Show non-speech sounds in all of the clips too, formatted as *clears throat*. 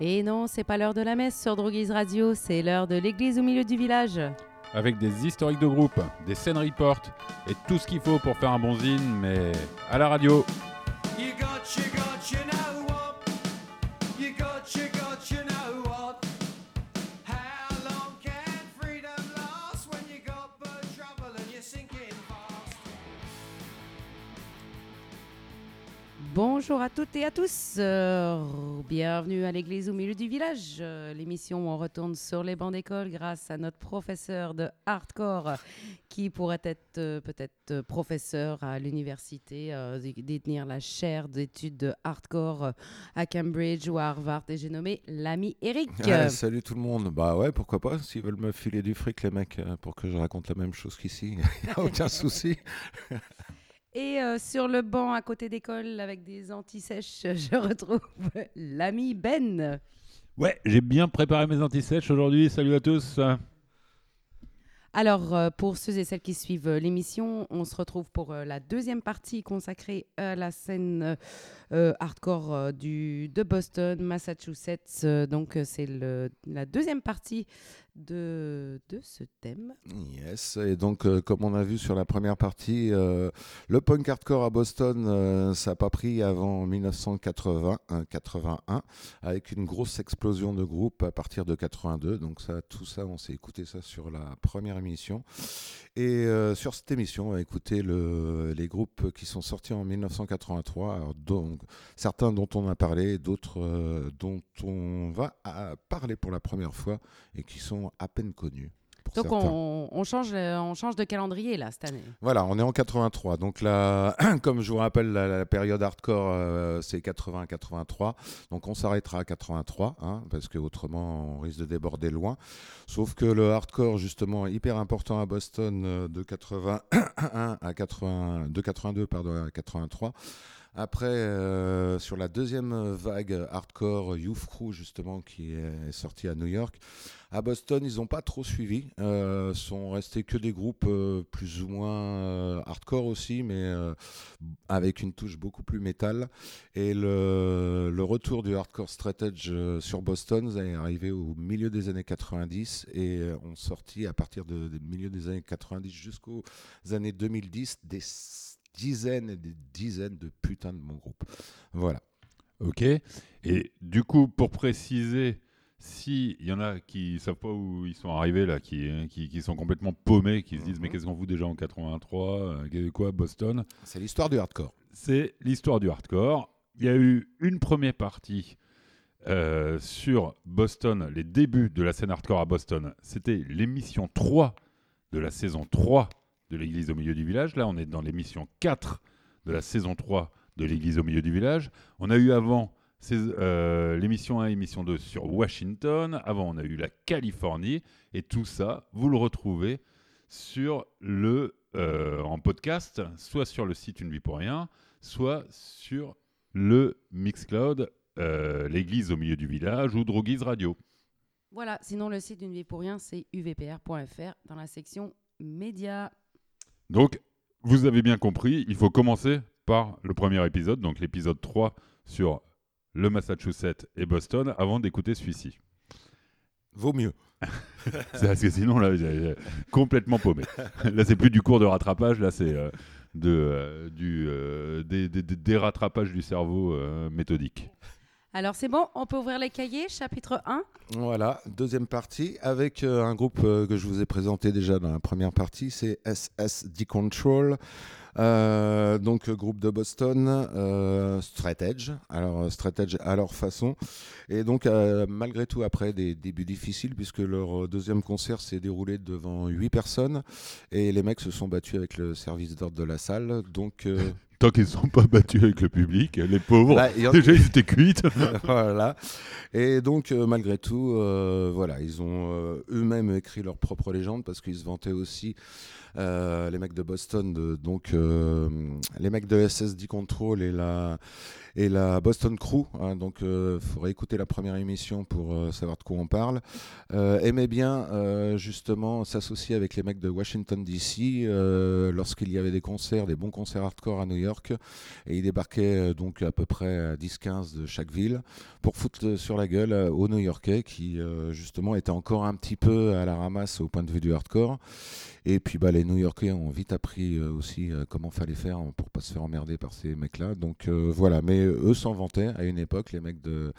Et non, c'est pas l'heure de la messe sur Droguise Radio, c'est l'heure de l'église au milieu du village. Avec des historiques de groupe, des scènes report et tout ce qu'il faut pour faire un bon zine, mais à la radio. Bonjour à toutes et à tous, euh, bienvenue à l'église au milieu du village, euh, l'émission où on retourne sur les bancs d'école grâce à notre professeur de hardcore qui pourrait être euh, peut-être professeur à l'université, dé- détenir la chaire d'études de hardcore à Cambridge ou à Harvard et j'ai nommé l'ami Eric. Salut tout le monde. Bah ouais, pourquoi pas. S'ils veulent me filer du fric, les mecs, pour que je raconte la même chose qu'ici, *laughs* y a aucun souci. Et euh, sur le banc à côté d'école avec des antisèches, *laughs* je retrouve l'ami Ben. Ouais, j'ai bien préparé mes antisèches aujourd'hui. Salut à tous. Alors, euh, pour ceux et celles qui suivent euh, l'émission, on se retrouve pour euh, la deuxième partie consacrée à la scène hardcore du, de Boston, Massachusetts. Donc, c'est la deuxième partie de, de ce thème. Yes, et donc euh, comme on a vu sur la première partie, euh, le punk hardcore à Boston, euh, ça n'a pas pris avant 1980, hein, 81, avec une grosse explosion de groupes à partir de 82. Donc ça, tout ça, on s'est écouté ça sur la première émission. Et sur cette émission, on va écouter le- les groupes qui sont sortis en 1983, alors, donc, certains dont on a parlé, d'autres dont on va parler pour la première fois et qui sont à peine connus. Donc, certains. on, on change, euh, on change de calendrier là cette année. Voilà, on est en 83. Donc là, *clears throat* comme je vous rappelle, la, la période hardcore, euh, c'est 80-83. Donc on s'arrêtera à 83, hein, parce que autrement on risque de déborder loin. Sauf que le hardcore, justement, hyper important à Boston euh, de 81 à 80, de 82 pardon, à 83. Après, euh, sur la deuxième vague hardcore Youth Crew, justement, qui est sortie à New York, à Boston, ils n'ont pas trop suivi. Euh, sont restés que des groupes euh, plus ou moins euh, hardcore aussi, mais avec une touche beaucoup plus métal. Et le, retour du hardcore euh, sur Boston est arrivé au milieu des années 90 et ont sorti à partir des milieu des années 90 jusqu'aux années 2010 des dizaines et des dizaines de putains de bons groupes. Voilà. Ok. Et du coup, pour préciser, s'il y en a qui savent pas où ils sont arrivés, là, qui, qui, qui sont complètement paumés, qui se disent Mhm. Mais qu'est-ce qu'on fout déjà en 83 euh, Quoi, Boston? C'est l'histoire du hardcore. c'est l'histoire du hardcore. Il y a eu une première partie euh, sur Boston, les débuts de la scène hardcore à Boston. C'était l'émission 3 de la saison 3 de l'église au milieu du village. Là, on est dans l'émission 4 de la saison 3 de l'église au milieu du village. On a eu avant euh, l'émission 1 et l'émission 2 sur Washington. Avant, on a eu la Californie. Et tout ça, vous le retrouvez sur le, euh, en podcast, soit sur le site Une vie pour rien, soit sur le Mixcloud, euh, l'église au milieu du village ou Droguise Radio. Voilà, sinon le site d'une vie pour rien, c'est uvpr.fr dans la section médias. Donc, vous avez bien compris, il faut commencer par le premier épisode, donc l'épisode 3 sur le Massachusetts et Boston, avant d'écouter celui-ci. Vaut mieux. *laughs* Parce que sinon, là, j'ai complètement paumé. Là, c'est plus du cours de rattrapage, là, c'est euh, de, euh, du, euh, des, des- des- des rattrapages du cerveau méthodique. Alors c'est bon, on peut ouvrir les cahiers, chapitre 1. Voilà, deuxième partie avec euh, un groupe euh, que je vous ai présenté déjà dans la première partie, c'est SS D-Control. Euh, donc groupe de Boston, euh, alors Straight Edge à leur façon, et donc euh, malgré tout après des débuts difficiles puisque leur deuxième concert s'est déroulé devant 8 personnes et les mecs se sont battus avec le service d'ordre de la salle, donc euh, *laughs* Tant qu'ils ne sont pas battus avec le public, les pauvres, bah, en- déjà ils étaient cuites. *laughs* voilà. Et donc, euh, malgré tout, euh, voilà, ils ont euh, eux-mêmes écrit leur propre légende parce qu'ils se vantaient aussi, euh, les mecs de Boston, donc euh, euh, les mecs de SSD Control et la, et la Boston Crew. hein, donc, il faudrait écouter la première émission pour euh, savoir de quoi on parle. Euh, aimaient bien euh, justement s'associer avec les mecs de Washington DC euh, lorsqu'il y avait des concerts, des bons concerts hardcore à New York. Et ils débarquaient euh, donc à peu près à 10-15 de chaque ville pour foutre sur la gueule euh, aux New-Yorkais qui euh, justement étaient encore un petit peu à la ramasse au point de vue du hardcore. Et puis bah, les New-Yorkais ont vite appris euh, aussi euh, comment fallait faire pour pas se faire emmerder par ces mecs-là. Donc euh, voilà, mais eux s'en vantaient à une époque, les mecs de,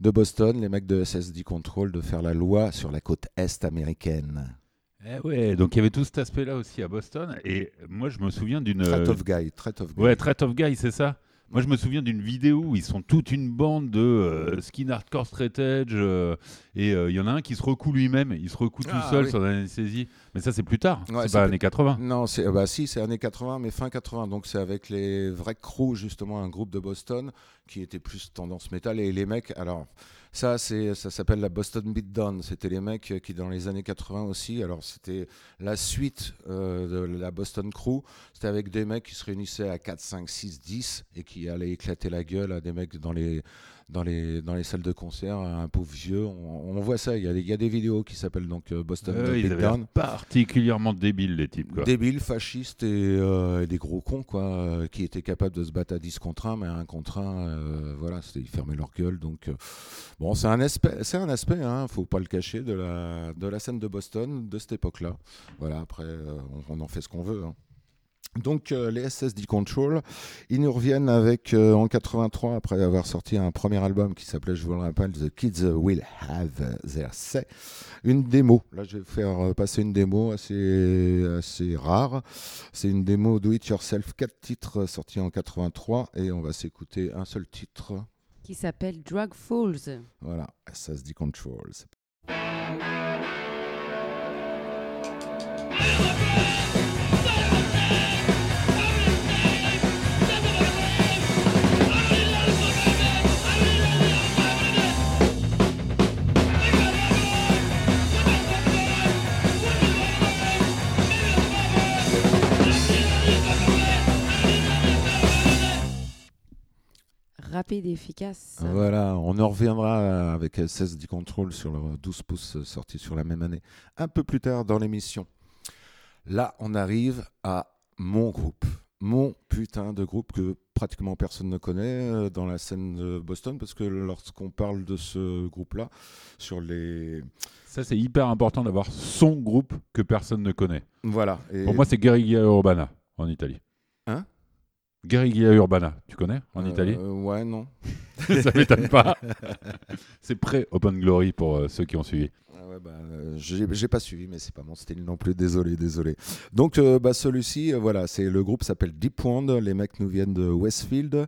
de Boston, les mecs de SSD Control, de faire la loi sur la côte est américaine. Eh ouais, donc il y avait tout cet aspect-là aussi à Boston. Et moi, je me souviens d'une. Très tough guy, très tough guy. Ouais, Threat of Guy, c'est ça. Moi, je me souviens d'une vidéo où ils sont toute une bande de euh, skin hardcore straight edge euh, et euh, il y en a un qui se recoue lui-même, il se recoue Ah, tout seul oui. sur l'anesthésie. Mais ça, c'est plus tard, Ouais, c'est pas années 80. Non, c'est bah si, c'est années 80, mais fin 80. Donc c'est avec les vrais crews justement, un groupe de Boston qui était plus tendance métal et les mecs. Alors ça, c'est ça s'appelle la Boston Beatdown. C'était les mecs qui dans les années 80 aussi. Alors c'était la suite euh, de la Boston Crew. C'était avec des mecs qui se réunissaient à 4, 5, 6, 10 et qui allaient éclater la gueule à des mecs dans les dans les, dans les salles de concert, un pauvre vieux. On, on voit ça, il y, a, des- il y a des vidéos qui s'appellent donc euh, Boston Euh, ils avaient particulièrement débiles, les types. Quoi. Débiles, fascistes et, euh, et des gros cons, quoi, euh, qui étaient capables de se battre à 10 contre 1, mais à 1 contre 1, euh, voilà, ils fermaient leur gueule. Donc, bon, c'est un aspect, c'est un aspect, hein, faut pas le cacher, de la, de la scène de Boston de cette époque-là. Voilà, après, on, on en fait ce qu'on veut. hein. Donc euh, les SSD Control, ils nous reviennent avec euh, en 83 après avoir sorti un premier album qui s'appelait, je vous le rappelle, The Kids Will Have Their Say, une démo. Là, je vais faire euh, passer une démo assez assez rare. C'est une démo Do It Yourself, quatre titres sortis en 83 et on va s'écouter un seul titre. Qui s'appelle Drug Falls. Voilà, SSD Control. Rapide et efficace. Voilà, on en reviendra avec SSD Control sur le 12 pouces euh, sorti sur la même année, un peu plus tard dans l'émission. Là, on arrive à mon groupe, mon putain de groupe que pratiquement personne ne connaît euh, dans la scène de Boston, parce que lorsqu'on parle de ce groupe-là, sur les... Ça, c'est hyper important d'avoir son groupe que personne ne connaît. Voilà. et- Pour moi, c'est Guerriglia Urbana en Italie. Hein? Guerriglia Urbana, tu connais en euh, Italie Ouais, non. *laughs* Ça m'étonne pas. *laughs* c'est pré-Open Glory pour euh, ceux qui ont suivi. Ah ouais, bah, euh, j'ai pas suivi, mais c'est pas mon style non plus. Désolé, désolé. Donc, euh, bah, celui-ci, euh, voilà, c'est le groupe s'appelle Deep Wound. Les mecs nous viennent de Westfield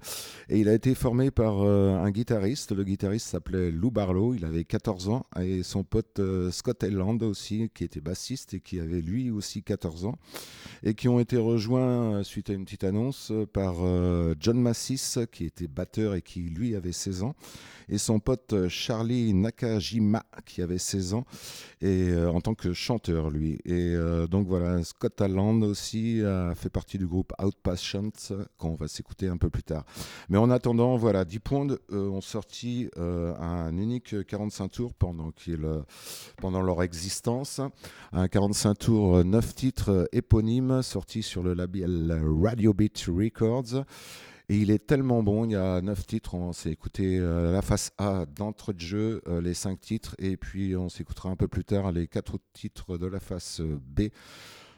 et il a été formé par un guitariste. Le guitariste s'appelait Lou Barlow. Il avait 14 ans et son pote Scott Elland aussi, qui était bassiste et qui avait lui aussi 14 ans et qui ont été rejoints suite à une petite annonce par John Massis, qui était batteur et qui lui avait 16 ans et son pote euh, Charlie Nakajima qui avait 16 ans et euh, en tant que chanteur lui. Et euh, donc voilà Scott Alland aussi a fait partie du groupe Outpatient qu'on va s'écouter un peu plus tard. Mais en attendant voilà Deep Wound euh, ont sorti un unique 45 tours pendant qu'il euh, pendant leur existence. Un 45 tours 9 titres éponymes sortis sur le label Radio Beat Records et il est tellement bon, il y a 9 titres, on s'est écouté euh, la face A d'entre de jeu, euh, les 5 titres, et puis on s'écoutera un peu plus tard les 4 autres titres de la face euh, B.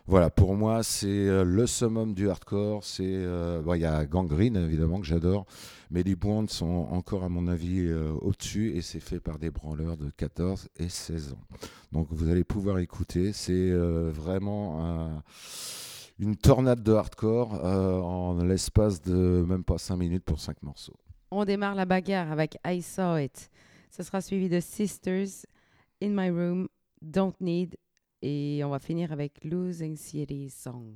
Voilà, pour moi, c'est euh, le summum du hardcore. C'est, il y a Gangrene, évidemment, que j'adore, mais les Bonds sont encore, à mon avis, au-dessus, et c'est fait par des branleurs de 14 et 16 ans. Donc vous allez pouvoir écouter, c'est vraiment un- une tornade de hardcore euh, en l'espace de même pas 5 minutes pour 5 morceaux. On démarre la bagarre avec I Saw It. Ce sera suivi de Sisters, In My Room, Don't Need. Et on va finir avec Losing City Song.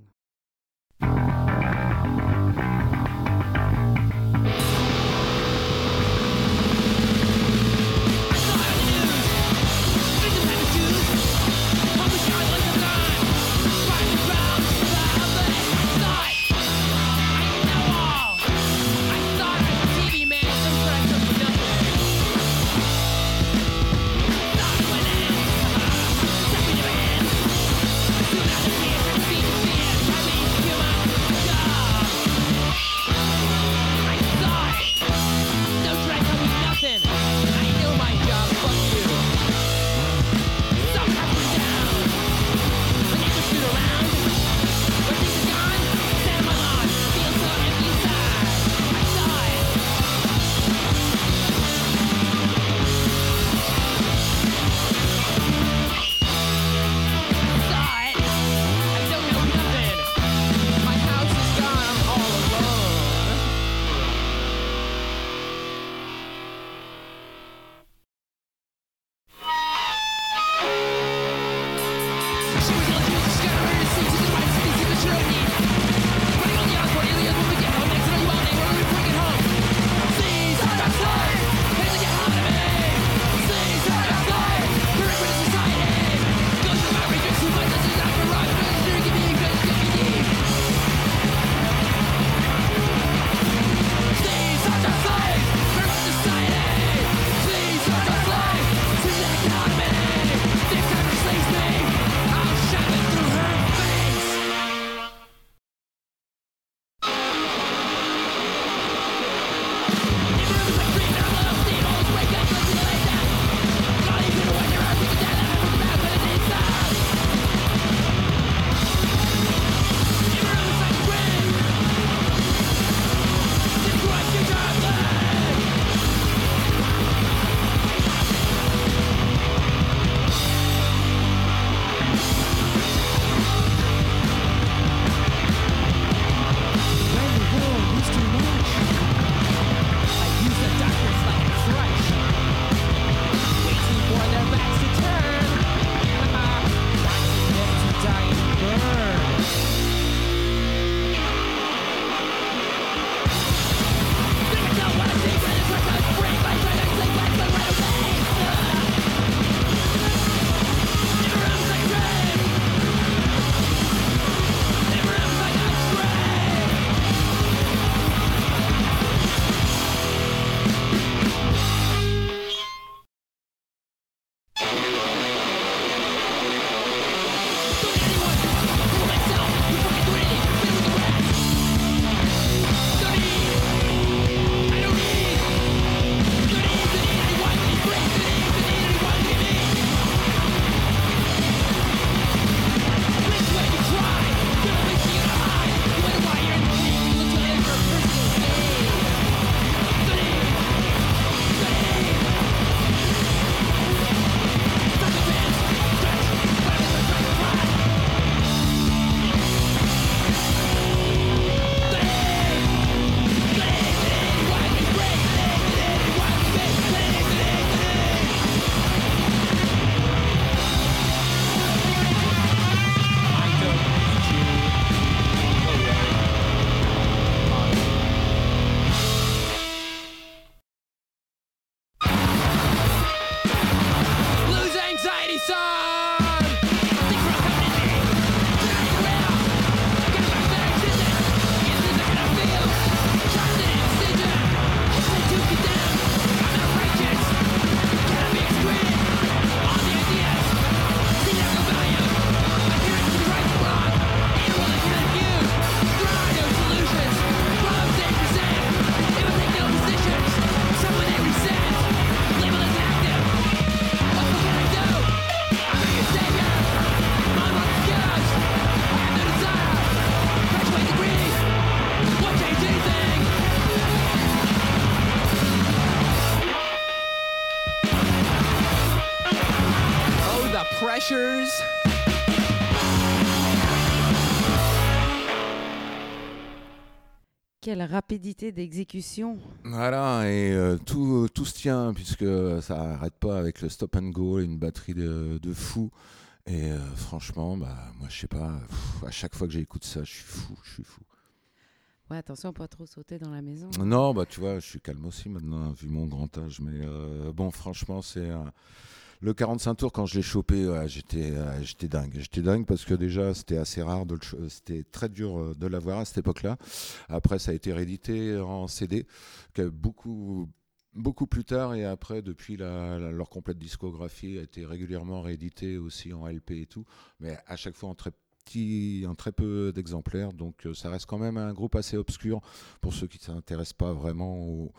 Quelle rapidité d'exécution. Voilà, et euh, tout, tout se tient puisque ça n'arrête pas avec le stop and go, une batterie de, de fou. Et euh, franchement, bah, moi je sais pas, pff, à chaque fois que j'écoute ça, je suis fou, je suis fou. Ouais, attention, pas trop sauter dans la maison. Non, bah tu vois, je suis calme aussi maintenant, vu mon grand âge. Mais euh, bon, franchement, c'est. Le 45 tours, quand je l'ai chopé, ouais, j'étais euh, j'étais dingue. J'étais dingue parce que déjà, c'était assez rare, de le c'était très dur euh, de l'avoir à cette époque-là. Après, ça a été réédité en CD, que beaucoup, beaucoup plus tard. Et après, depuis la- la- leur complète discographie, a été régulièrement réédité aussi en LP et tout. Mais à chaque fois en très petit, en très peu d'exemplaires. Donc, euh, ça reste quand même un groupe assez obscur pour ceux qui ne s'intéressent pas vraiment au,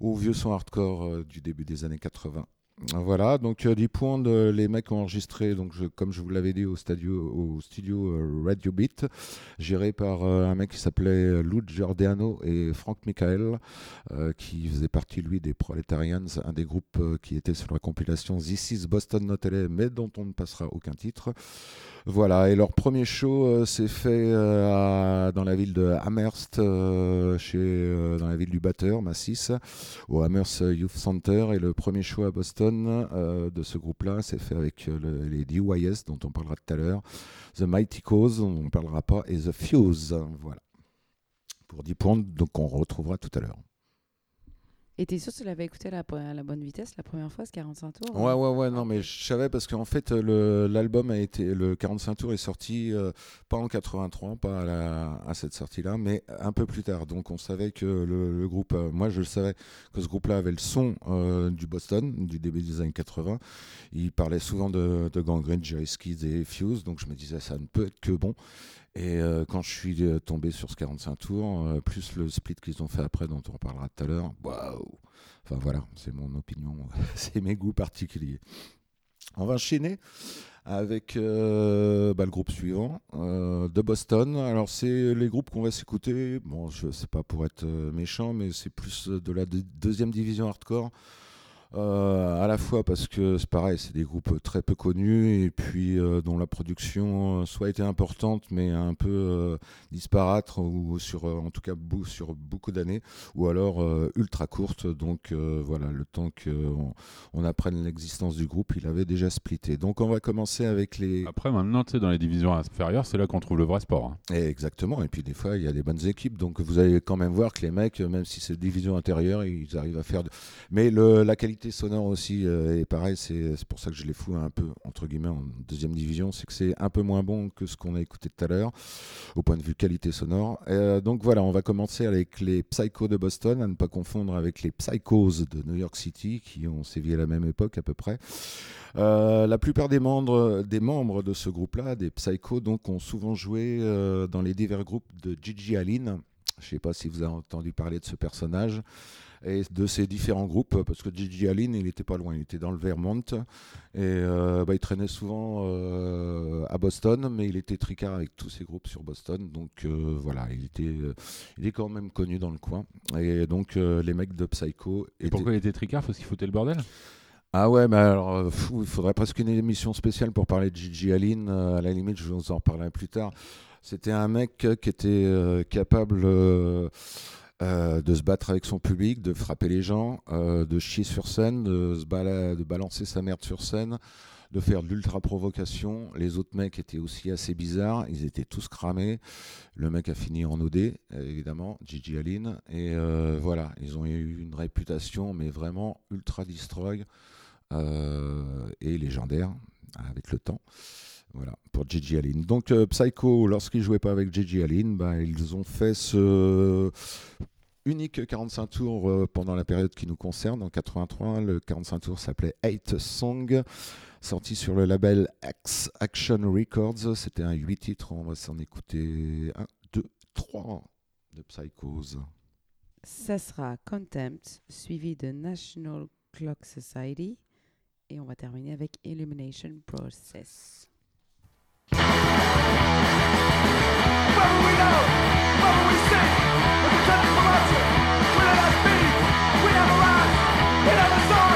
au vieux son hardcore euh, du début des années 80. Voilà, donc euh, 10 points de, les mecs ont enregistré, donc comme je vous l'avais dit, au, studio euh, Radio Beat, géré par euh, un mec qui s'appelait Lou Giordano et Frank Michael, qui faisait partie, lui, des Proletarians, un des groupes qui était sur la compilation This is Boston Not LA, mais dont on ne passera aucun titre. Voilà, et leur premier show euh, s'est fait euh, dans la ville de Amherst, euh, chez, dans la ville du batteur, Massis, au Amherst Youth Center. Et le premier show à Boston de ce groupe-là s'est fait avec le- les DYS, dont on parlera tout à l'heure, The Mighty Cause, on ne parlera pas, et The Fuse. Voilà. Pour 10 points, donc on retrouvera tout à l'heure. Et t'es sûr que tu l'avais écouté à la, bonne vitesse la première fois, ce 45 tours Ouais, hein? Ouais, ouais, non, mais je savais parce qu'en fait, l'album a été, le 45 tours est sorti euh, pas en 83, pas à, cette sortie-là, mais un peu plus tard. Donc on savait que le, le groupe, euh, moi je le savais, que ce groupe-là avait le son euh, du Boston, du début des années 80. Il parlait souvent de, de Gangrene, Jerry Skids et Fuse, donc je me disais ça ne peut être que bon. Et euh, quand je suis euh, tombé sur ce 45 tours, euh, plus le split qu'ils ont fait après, dont on reparlera tout à l'heure, waouh! Enfin voilà, c'est mon opinion, *laughs* c'est mes goûts particuliers. On va enchaîner avec bah, le groupe suivant de Boston. Alors c'est les groupes qu'on va s'écouter. Bon, je sais pas pour être méchant, mais c'est plus de la deux- deuxième division hardcore. Euh, à la fois parce que c'est pareil, c'est des groupes très peu connus et puis euh, dont la production euh, soit était importante mais un peu euh, disparate ou sur en tout cas sur beaucoup d'années ou alors ultra courte. Donc voilà, le temps qu'on on apprenne l'existence du groupe, il avait déjà splitté. Donc on va commencer avec les Après, maintenant, tu sais, dans les divisions inférieures, c'est là qu'on trouve le vrai sport. hein. Et exactement, et puis des fois il y a des bonnes équipes, donc vous allez quand même voir que les mecs, même si c'est division intérieure, ils arrivent à faire. de- Mais le, la qualité sonore aussi euh, est pareil, c'est pour ça que je les fous un peu entre guillemets en deuxième division, c'est que c'est un peu moins bon que ce qu'on a écouté tout à l'heure au point de vue qualité sonore. Euh, donc voilà, on va commencer avec les Psychos de Boston, à ne pas confondre avec les Psychos de New York City qui ont sévi à la même époque à peu près. Euh, la plupart des membres, des membres de ce groupe-là, des Psychos, donc, ont souvent joué euh, dans les divers groupes de Gigi Allen. Je ne sais pas si vous avez entendu parler de ce personnage et de ces différents groupes, parce que Gigi Allen, il n'était pas loin, il était dans le Vermont et euh, bah, il traînait souvent euh, à Boston, mais il était tricard avec tous ces groupes sur Boston, donc euh, voilà, il était, il est quand même connu dans le coin. Et donc les mecs de Psycho Et étaient- pourquoi il était tricard? Parce qu'il foutait le bordel? Ah ouais, mais alors, fou, il faudrait presque une émission spéciale pour parler de Gigi Allen. euh, à la limite, je vous en reparlerai plus tard. C'était un mec qui était capable euh, de se battre avec son public, de frapper les gens, euh, de chier sur scène, de, balancer sa merde sur scène, de faire de l'ultra provocation. Les autres mecs étaient aussi assez bizarres. Ils étaient tous cramés. Le mec a fini en OD, évidemment, Gigi Allen. Et euh, voilà, ils ont eu une réputation, mais vraiment ultra destroy euh, et légendaire avec le temps. Voilà, pour Gigi Allen. Donc euh, Psycho, lorsqu'ils jouaient pas avec Gigi Allen, bah, ils ont fait ce unique 45 tours euh, pendant la période qui nous concerne. En 83, le 45 tours s'appelait Eight Song, sorti sur le label X Action Records. C'était un 8 titres, on va s'en écouter 1, 2, 3 de Psychos. Ça sera Contempt, suivi de National Clock Society. Et on va terminer avec Illumination Process. It never song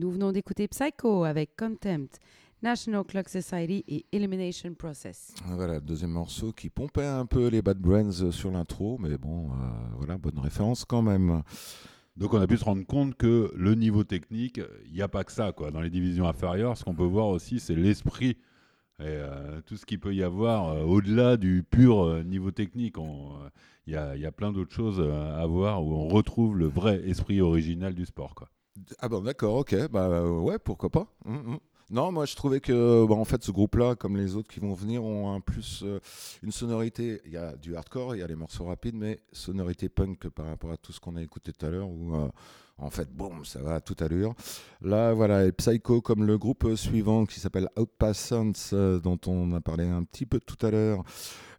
Nous venons d'écouter Psycho avec Contempt, National Clock Society et Elimination Process. Voilà, deuxième morceau qui pompait un peu les Bad Brains euh, sur l'intro, mais bon, euh, voilà, bonne référence quand même. Donc on a pu se rendre compte que le niveau technique, il n'y a pas que ça. Quoi. Dans les divisions inférieures, ce qu'on peut voir aussi, c'est l'esprit et euh, tout ce qu'il peut y avoir euh, au-delà du pur euh, niveau technique. On, euh, Il y, a, il y a plein d'autres choses à voir où on retrouve le vrai esprit original du sport. Quoi. Ah bon, d'accord, ok, bah euh, ouais, pourquoi pas. Mm, mm. Non, moi je trouvais que, bah, en fait, ce groupe-là, comme les autres qui vont venir, ont plus euh, une sonorité. Il y a du hardcore, il y a les morceaux rapides, mais sonorité punk par rapport à tout ce qu'on a écouté tout à l'heure, euh, en fait, boum, ça va à toute allure. Là, voilà, et Psycho, comme le groupe suivant qui s'appelle Outpassants, euh, dont on a parlé un petit peu tout à l'heure,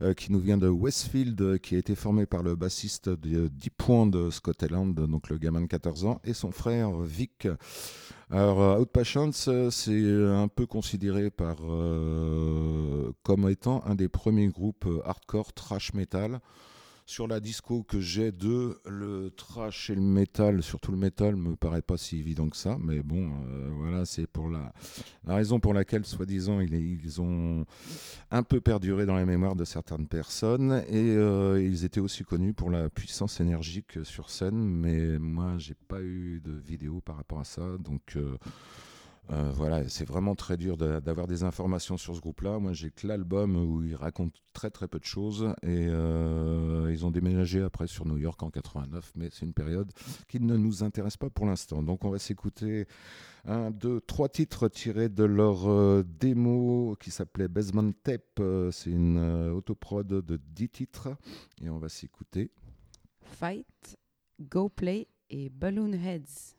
euh, qui nous vient de Westfield, euh, qui a été formé par le bassiste de Deep Point de Scotland, donc le gamin de 14 ans, et son frère Vic. Alors, euh, c'est un peu considéré par, comme étant un des premiers groupes hardcore trash metal. Sur la disco que j'ai de le trash et le metal, surtout le metal, me paraît pas si évident que ça, mais bon, euh, voilà, c'est pour la, la raison pour laquelle, soi-disant, ils, ils ont un peu perduré dans la mémoire de certaines personnes, et euh, ils étaient aussi connus pour la puissance énergique sur scène, mais moi, j'ai pas eu de vidéo par rapport à ça, donc euh, euh, voilà, c'est vraiment très dur d'avoir des informations sur ce groupe-là. Moi, j'ai que l'album où ils racontent très très peu de choses et euh, ils ont déménagé après sur New York en 89, mais c'est une période qui ne nous intéresse pas pour l'instant. Donc, on va s'écouter un, deux, trois titres tirés de leur euh, démo qui s'appelait Basement Tape. C'est une autoprod de 10 titres et on va s'écouter. Fight, Go Play et Balloon Heads.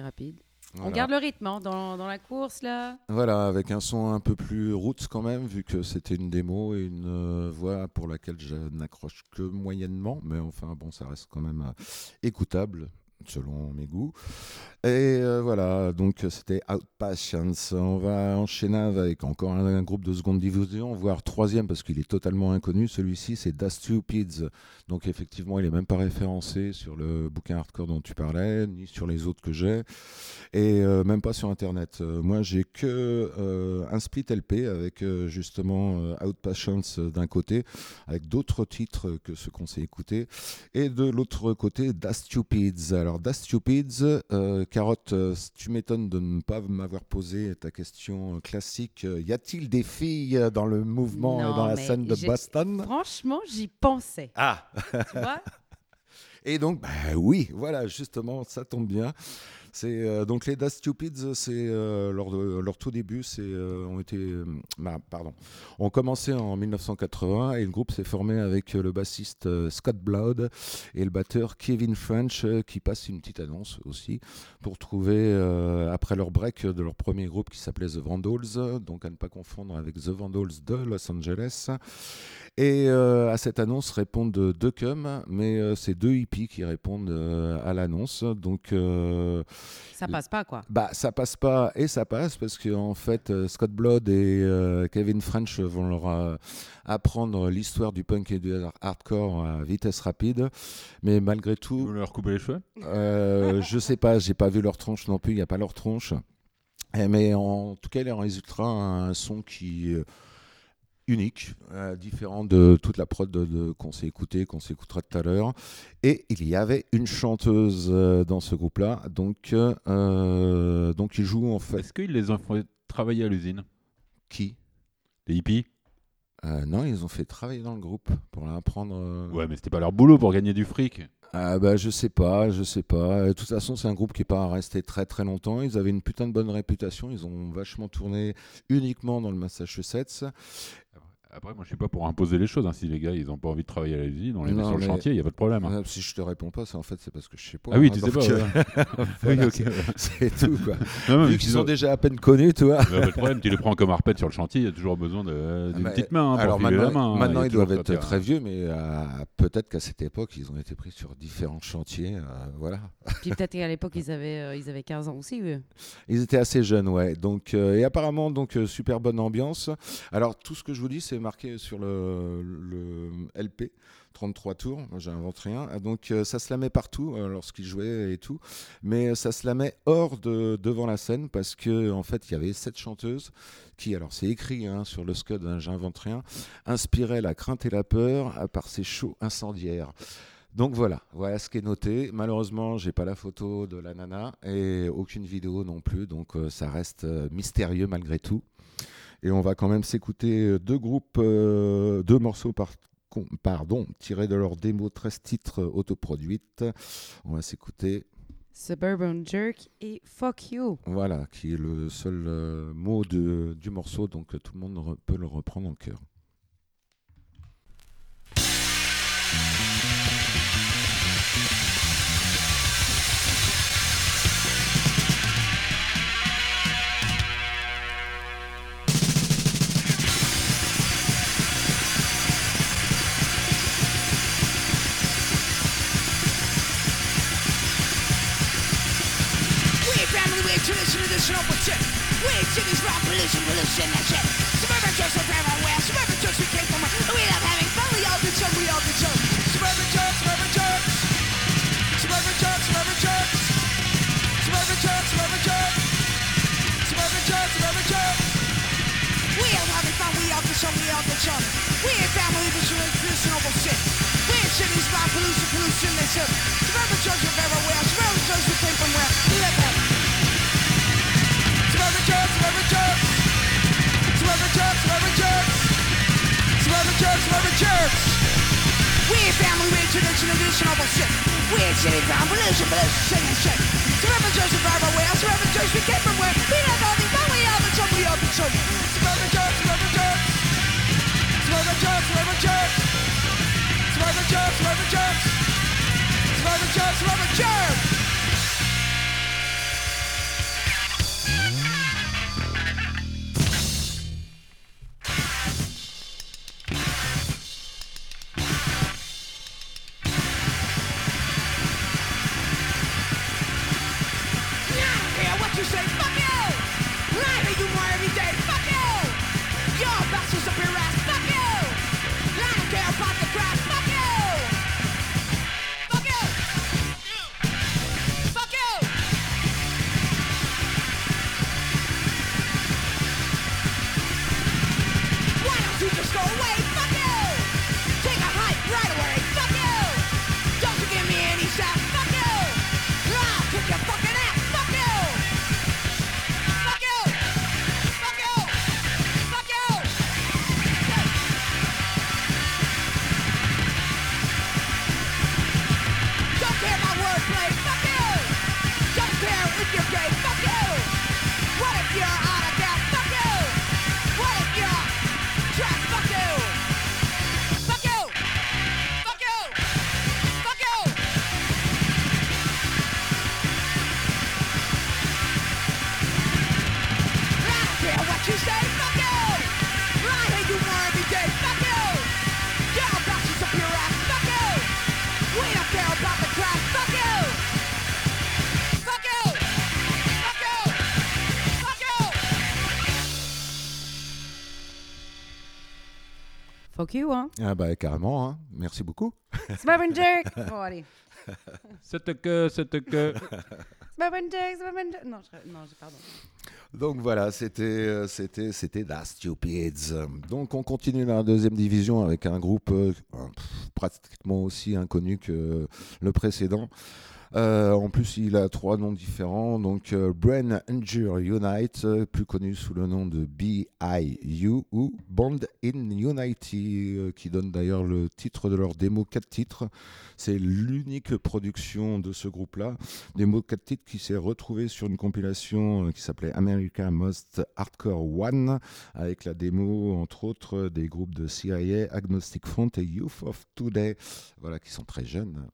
Rapide. On garde le rythme hein, dans, dans la course là. Voilà, avec un son un peu plus roots quand même, vu que c'était une démo et une euh, voix pour laquelle je n'accroche que moyennement, mais enfin bon, ça reste quand même euh, écoutable selon mes goûts. Et euh, voilà, donc c'était Outpatience. On va enchaîner avec encore un, groupe de seconde division, voire troisième parce qu'il est totalement inconnu. Celui-ci, c'est Das Stupids. Donc effectivement, il est même pas référencé sur le bouquin hardcore dont tu parlais, ni sur les autres que j'ai et euh, même pas sur internet. Euh, moi, j'ai que euh, un split LP avec euh, justement Outpatience euh, d'un côté, avec d'autres titres que ceux qu'on s'est écoutés, et de l'autre côté, Das Stupids. Alors, Das Stupids, Carotte, tu m'étonnes de ne pas m'avoir posé ta question classique. Y a-t-il des filles dans le mouvement et dans la scène de Boston? Franchement, j'y pensais. Ah Tu vois? *laughs* Et donc, bah oui, voilà, justement, ça tombe bien. C'est euh, donc les Das Stupids, c'est leur, leur tout début, c'est euh, ont été, bah, pardon, ont commencé en 1980 et le groupe s'est formé avec le bassiste Scott Blood et le batteur Kevin French qui passe une petite annonce aussi pour trouver après leur break de leur premier groupe qui s'appelait The Vandals, donc à ne pas confondre avec The Vandals de Los Angeles. Et euh, à cette annonce répondent deux cums, mais euh, c'est deux hippies qui répondent euh, à l'annonce. Donc, euh, Ça passe pas quoi. bah, ça passe pas et ça passe parce que en fait, euh, Scott Blood et euh, Kevin French vont leur euh, apprendre l'histoire du punk et du hardcore à vitesse rapide. Mais malgré tout, veux leur couper les cheveux? euh, je sais pas, j'ai pas vu leur tronche non plus, il n'y a pas leur tronche. Eh, Mais en tout cas, il en résultera un son qui unique, euh, différent de toute la prod de, de- qu'on s'est écouté, qu'on s'écoutera tout à l'heure. Et il y avait une chanteuse euh, dans ce groupe-là, donc, euh, donc il joue en fait Est-ce qu'ils les ont fait travailler à l'usine? Qui? Les hippies? Euh, Non, ils ont fait travailler dans le groupe pour apprendre. euh, Ouais, mais c'était pas leur boulot pour gagner du fric. Ah bah je sais pas, je sais pas. De toute façon, c'est un groupe qui est pas resté très très longtemps. Ils avaient une putain de bonne réputation. Ils ont vachement tourné uniquement dans le Massachusetts. Après, moi, je suis pas pour imposer les choses. hein. Si les gars, ils ont pas envie de travailler à la usine, on les met Non, sur le chantier, il y a pas de problème. hein. Euh, si je te réponds pas, c'est en fait c'est parce que je sais pas. Ah oui, hein, tu sais pas. euh, *laughs* ouais. voilà, Oui, ok. C'est tout quoi. Non, Vu qu'ils sont déjà à peine connus, toi. Bah, pas de problème, tu les prends comme arpètes sur le chantier, il y a toujours besoin de- d'une Bah, petite main hein, pour Alors filer maintenant, la main. maintenant a ils doivent être a- très vieux, mais euh, peut-être qu'à cette époque, ils ont été pris sur différents chantiers. euh, voilà. Puis peut-être qu'à l'époque, ils avaient, euh, ils avaient 15 ans aussi. Ils étaient assez jeunes, ouais. Donc, euh, et apparemment, donc euh, super bonne ambiance. Alors tout ce que je vous dis, c'est marqué sur le, LP. 33 tours, j'invente rien. Ah, Donc euh, ça se la met partout euh, lorsqu'ils jouaient et tout, mais euh, ça se la met hors de devant la scène parce que en fait il y avait sept chanteuses qui, alors c'est écrit hein, sur le scud, hein, j'invente rien, inspiraient la crainte et la peur par ces chauds incendiaires. Donc voilà, voilà ce qui est noté. Malheureusement, j'ai pas la photo de la nana et aucune vidéo non plus, donc ça reste mystérieux malgré tout. Et on va quand même s'écouter euh, deux groupes, euh, deux morceaux par, pardon, tirés de leur démo 13 titres euh, autoproduites. On va s'écouter, Suburban Jerk et Fuck You. voilà, qui est le seul euh, mot de- du morceau, donc tout le monde peut le reprendre en cœur. Traditional bullshit. We ain't cities, wrong pollution, pollution, that shit. Suburban jokes are everywhere. Suburban jokes we came from. We love having fun. We all did some, we all did some. Suburban jerks, suburban jerks. Suburban jerks, suburban jerks. Suburban jerks, suburban jerks. Suburban jerks, suburban jerks. We all having fun. We all did some, we all did some. We ain't family, traditional, traditional bullshit. We ain't cities, wrong pollution, pollution, that shit. Suburban jokes are everywhere. We ain't family, we ain't tradition, traditional bullshit. We ain't city ground, pollution, pollution, and shit. Suburban jokes are everywhere. Suburban jokes we came from where we love having fun. We all did some, we all did some. Suburban jerks, suburban jerks. Suburban jerks, suburban jerks. Suburban jerks, suburban jerks. Suburban jerks, suburban jerks. Hein. Ah bah carrément, hein. merci beaucoup. *laughs* Suburban Jerk. *laughs* Bon, allez. Cette queue, cette queue. Suburban Jerk, Suburban Jerk. Non, je... non, je- pardon. Donc voilà, c'était euh, c'était c'était Da Stupids. Donc on continue dans la deuxième division avec un groupe euh, pratiquement aussi inconnu que le précédent. Euh, en plus, il a trois noms différents. Donc, euh, Brain Injure Unite, euh, plus connu sous le nom de BIU ou Bond in Unity, euh, qui donne d'ailleurs le titre de leur démo 4 titres. C'est l'unique production de ce groupe-là. Démo 4 titres qui s'est retrouvé sur une compilation qui s'appelait America Most Hardcore One, avec la démo, entre autres, des groupes de CIA, Agnostic Front et Youth of Today, voilà, qui sont très jeunes.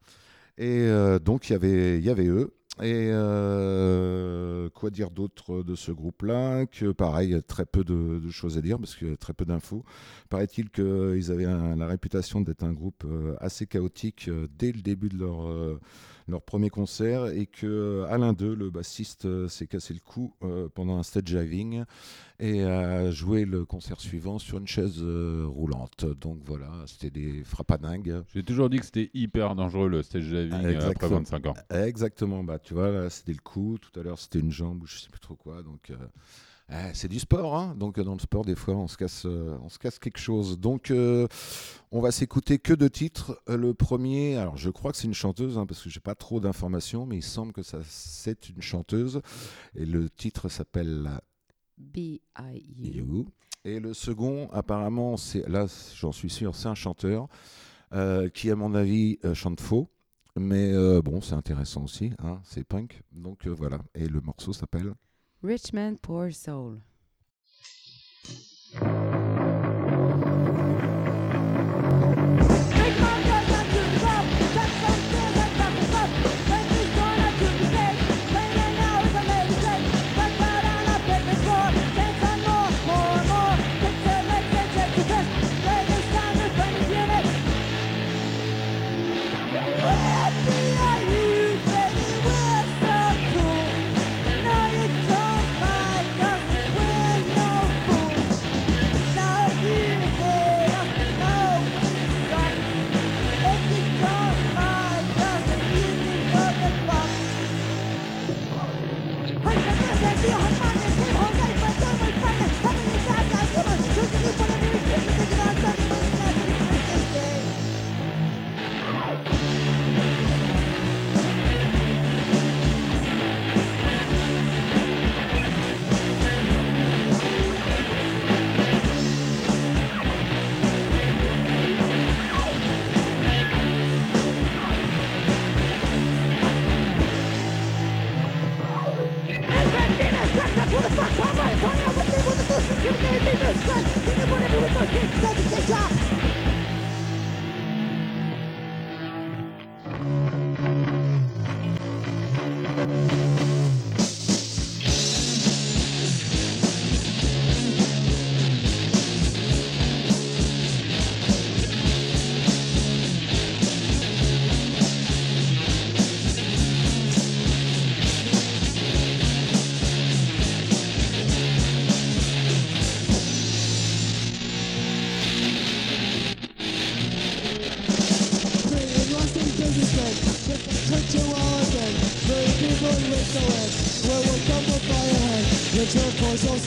Et euh, donc, il y avait- il y avait eux. Et euh, quoi dire d'autre de ce groupe-là Que pareil, très peu de, choses à dire parce a très peu d'infos. Paraît-il qu'ils avaient la réputation d'être un groupe euh, assez chaotique dès le début de leur, leur premier concert et que euh, Alain II, le bassiste, euh, s'est cassé le cou euh, pendant un stage diving et a joué le concert suivant sur une chaise roulante. Donc voilà, c'était des frappadingues. J'ai toujours dit que c'était hyper dangereux le stage diving euh, après exactement. 25 ans. Exactement, bah tu vois, là c'était le cou, tout à l'heure c'était une jambe ou je sais plus trop quoi. Donc c'est du sport, hein. donc euh, dans le sport des fois on se casse, euh, on se casse quelque chose. Donc euh, on va s'écouter que deux titres. Le premier, alors je crois que c'est une chanteuse hein, parce que j'ai pas trop d'informations, mais il semble que ça c'est une chanteuse et le titre s'appelle B-I-U. Et le second, apparemment, c'est là, j'en suis sûr, c'est un chanteur euh, qui, à mon avis, euh, chante faux. Mais bon, c'est intéressant aussi, hein, c'est punk. Donc voilà. Et le morceau s'appelle Rich Man, Poor Soul.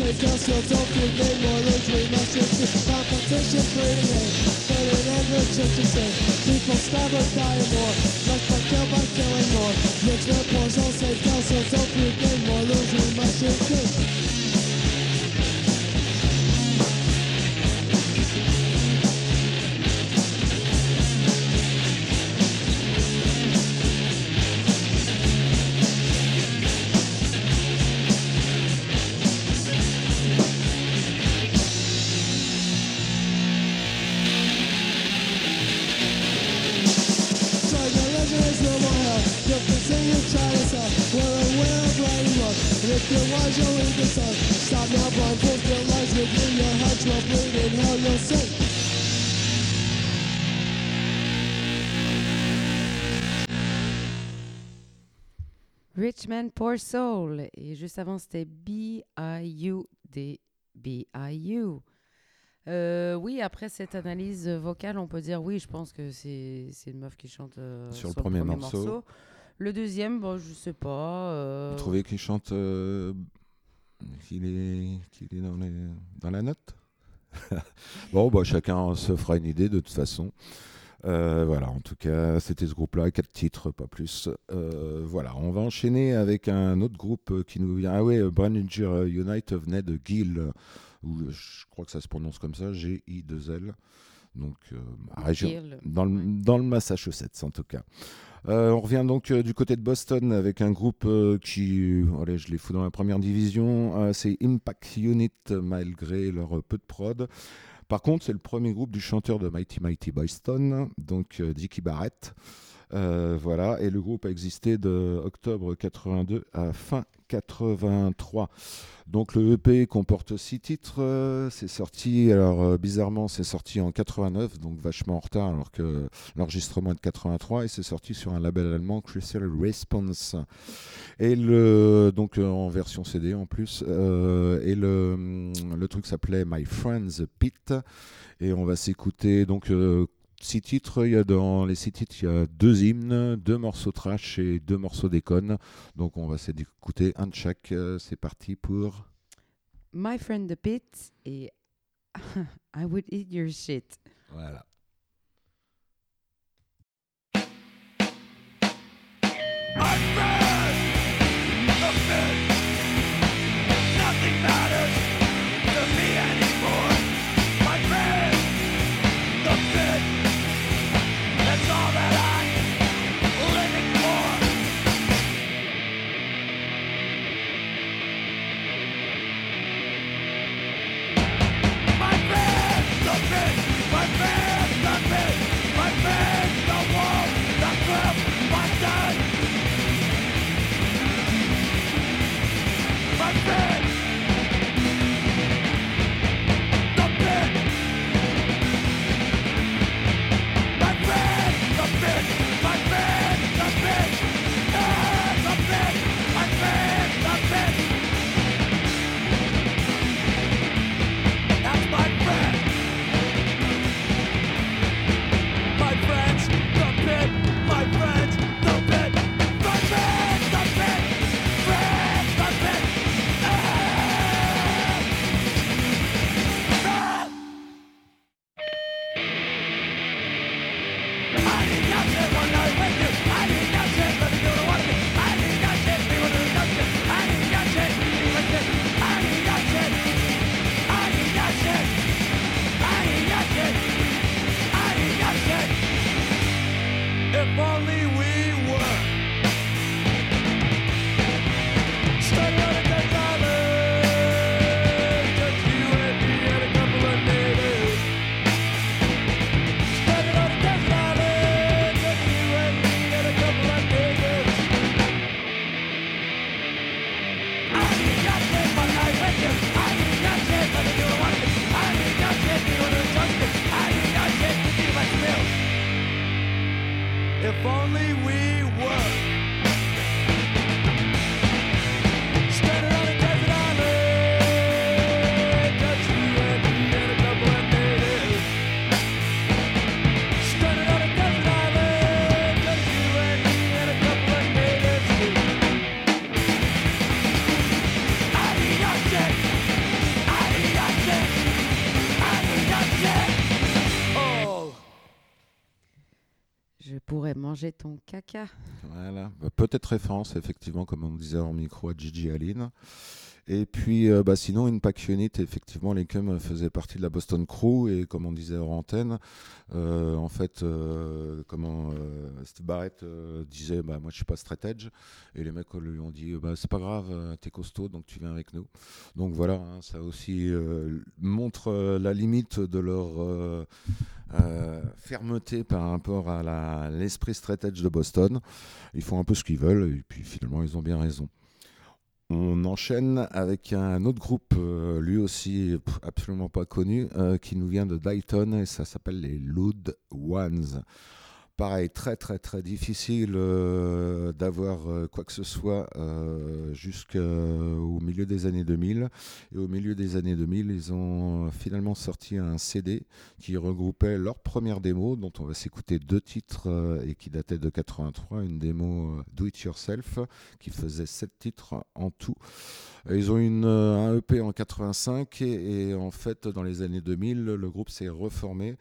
shake us, don't give me more injury messages. Competition breeding, better than the to say. People starve or die more, less by kill by killing more. Your trip was all safe, don't give me more injury messages. Rich Man, Poor Soul. Et juste avant, c'était B-I-U-D. B-I-U. Euh, oui, après cette analyse vocale, on peut dire oui, je pense que c'est c'est une meuf qui chante euh, Sur le premier morceau. Le deuxième, bon, je sais pas. euh, Vous trouvez qu'il chante euh, qu'il est, qu'il est dans, les, dans la note? *laughs* Bon, bah, chacun se fera une idée de toute façon. Euh, voilà, en tout cas, c'était ce groupe-là, quatre titres, pas plus. Euh, voilà, on va enchaîner avec un autre groupe euh, qui nous vient. Ah ouais, Braninger Unite venait de Gill, ou je crois que ça se prononce comme ça, G-I-2-L. Donc, euh, région, Gill. dans le, dans le Massachusetts en tout cas. Euh, on revient donc euh, du côté de Boston avec un groupe qui, allez, je les fous dans la première division, c'est Impact Unit malgré leur peu de prod. Par contre, c'est le premier groupe du chanteur de Mighty Mighty Boston, donc Dickie Barrett. Voilà, et le groupe a existé de octobre 82 à fin 83. Donc le EP comporte six titres. euh, c'est sorti, alors euh, bizarrement, c'est sorti en 89, donc vachement en retard, alors que l'enregistrement est de 83, et c'est sorti sur un label allemand, Crystal Response. Et le, donc euh, en version CD en plus. et le, le truc s'appelait My Friends Pit. Et on va s'écouter donc six titres. Il y a dans les six titres, il y a deux hymnes, deux morceaux trash et deux morceaux déconne. Donc on va s'écouter un de chaque. Euh, C'est parti pour. My Friend the Pit et *laughs* I Would Eat Your Shit. Voilà. Ton caca. Voilà, Bah, peut-être référence effectivement, comme on disait en micro, à Gigi Allen. Et puis, euh, bah, sinon, Unit, effectivement, les Cum faisaient partie de la Boston Crew. Et comme on disait hors antenne, euh, en fait, euh, comment euh, Steve Barrett euh, disait bah, Moi, je suis pas straight edge. Et les mecs lui ont dit bah, C'est pas grave, t'es costaud, donc tu viens avec nous. Donc voilà, hein, ça aussi montre la limite de leur fermeté par rapport à l'esprit straight edge de Boston. Ils font un peu ce qu'ils veulent, et puis finalement, ils ont bien raison. On enchaîne avec un autre groupe, euh, lui aussi absolument pas connu, euh, qui nous vient de Dayton, et ça s'appelle les Loud Ones. Pareil, très très très difficile euh, d'avoir euh, quoi que ce soit euh, jusqu'au milieu des années 2000. Et au milieu des années 2000, ils ont finalement sorti un CD qui regroupait leur première démo, dont on va s'écouter deux titres et qui datait de 83, une démo Do It Yourself qui faisait sept titres en tout. Ils ont une, un EP en 85 et, et en fait dans les années 2000, le groupe s'est reformé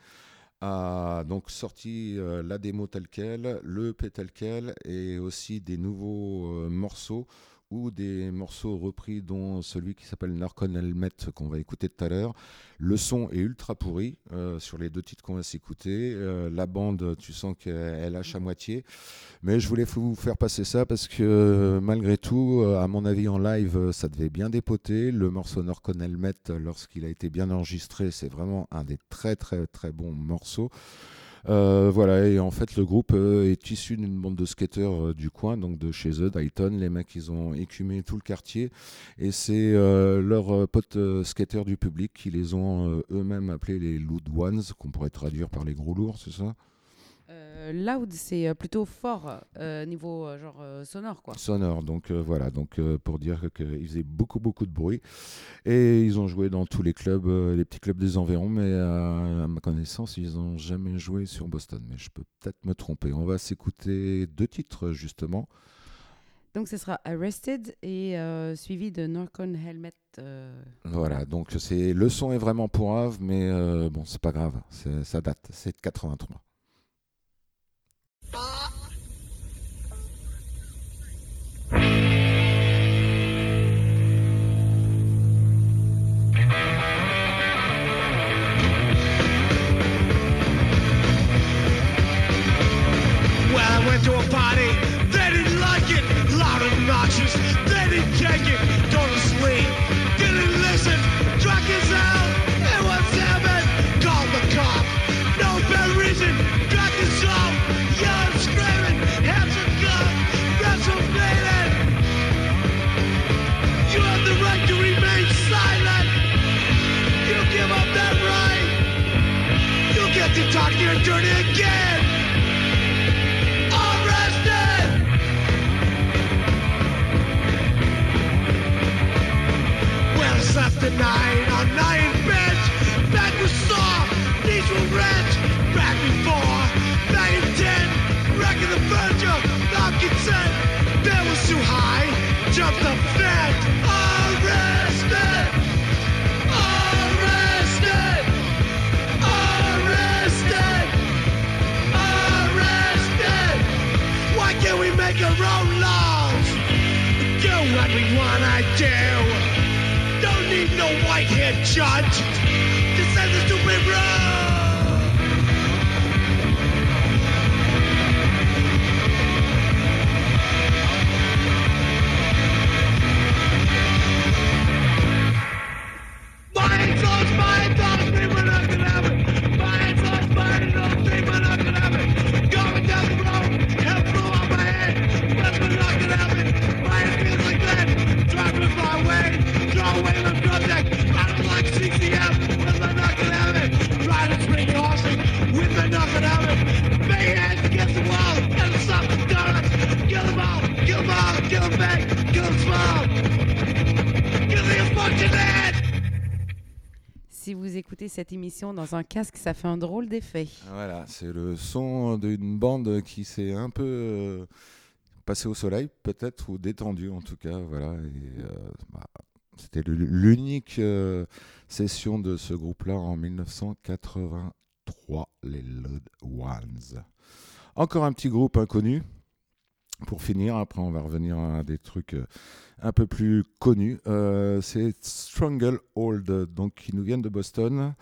a donc sorti euh, la démo telle quelle, le EP tel quel, et aussi des nouveaux euh, morceaux ou des morceaux repris, dont celui qui s'appelle Narcon Helmet qu'on va écouter tout à l'heure. Le son est ultra pourri euh, sur les deux titres qu'on va s'écouter. Euh, la bande, tu sens qu'elle lâche à moitié. Mais je voulais vous faire passer ça parce que euh, malgré tout, à mon avis en live, ça devait bien dépoter. Le morceau Narcon Helmet, lorsqu'il a été bien enregistré, c'est vraiment un des très très très bons morceaux. Euh, voilà, et en fait, le groupe euh, est issu d'une bande de skateurs euh, du coin, donc de chez eux, Dayton. Les mecs, ils ont écumé tout le quartier, et c'est leurs potes skateurs du public qui les ont eux-mêmes appelés les Loud Ones, qu'on pourrait traduire par les gros lourds, c'est ça? Loud, c'est euh, plutôt fort euh, niveau euh, genre sonore, quoi. Sonore, donc voilà, donc pour dire qu'ils faisaient beaucoup beaucoup de bruit, et ils ont joué dans tous les clubs, les petits clubs des environs, mais à ma connaissance, ils n'ont jamais joué sur Boston, mais je peux peut-être me tromper. On va s'écouter deux titres justement. Donc ce sera Arrested et euh, suivi de Norcon Helmet. euh, Voilà, donc c'est le son est vraiment pourrave, mais euh, bon, c'est pas grave, ça date, c'est de 83. Well, I went to a party, you get to talk your dirty again. Arrested! Well, it's after nine on do. Don't need no white-haired judge to set the stupid rule. Cette émission dans un casque, ça fait un drôle d'effet. Voilà, c'est le son d'une bande qui s'est un peu euh, passée au soleil, peut-être, ou détendue en tout cas. Voilà, euh, bah, c'était l'unique euh, session de ce groupe-là en 1983, les Loud Ones. Encore un petit groupe inconnu. Pour finir, après on va revenir à des trucs euh, un peu plus connus. Euh, c'est Strangle Hold, donc qui nous viennent de Boston.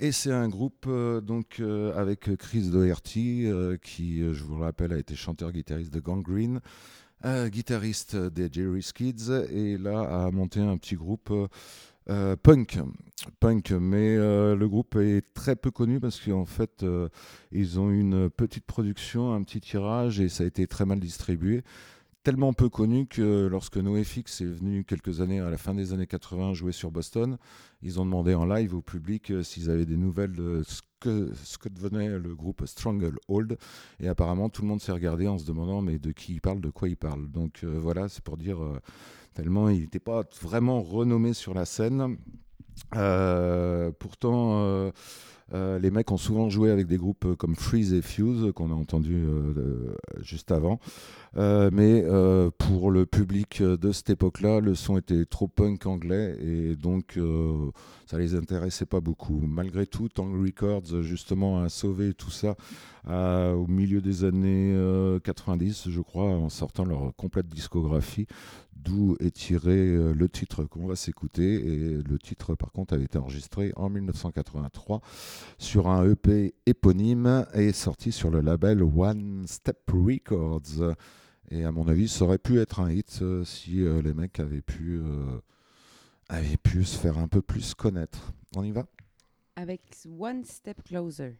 Et c'est un groupe euh, donc euh, avec Chris Doherty, qui, je vous le rappelle, a été chanteur-guitariste de Gangrene, guitariste des Jerry's Kids, et là a monté un petit groupe punk. Punk, mais le groupe est très peu connu parce qu'en fait, ils ont une petite production, un petit tirage, et ça a été très mal distribué tellement peu connu que lorsque NoFX est venu quelques années à la fin des années 80 jouer sur Boston, ils ont demandé en live au public euh, s'ils avaient des nouvelles de ce que, devenait le groupe Strangle Hold. Et apparemment, tout le monde s'est regardé en se demandant mais de qui il parle, de quoi il parle. Donc euh, voilà, c'est pour dire euh, tellement il n'était pas vraiment renommé sur la scène. Pourtant, les mecs ont souvent joué avec des groupes comme Freeze et Fuse, qu'on a entendu juste avant. Euh, mais euh, pour le public de cette époque-là, le son était trop punk anglais et donc euh, ça les intéressait pas beaucoup. Malgré tout, Tang Records justement a sauvé tout ça euh, au milieu des années euh, 90, je crois, en sortant leur complète discographie, d'où est tiré euh, le titre qu'on va s'écouter. Et le titre, par contre, a été enregistré en 1983 sur un EP éponyme et sorti sur le label One Step Records. Et à mon avis, ça aurait pu être un hit euh, si euh, les mecs avaient pu, avaient pu se faire un peu plus connaître. On y va? Avec One Step Closer.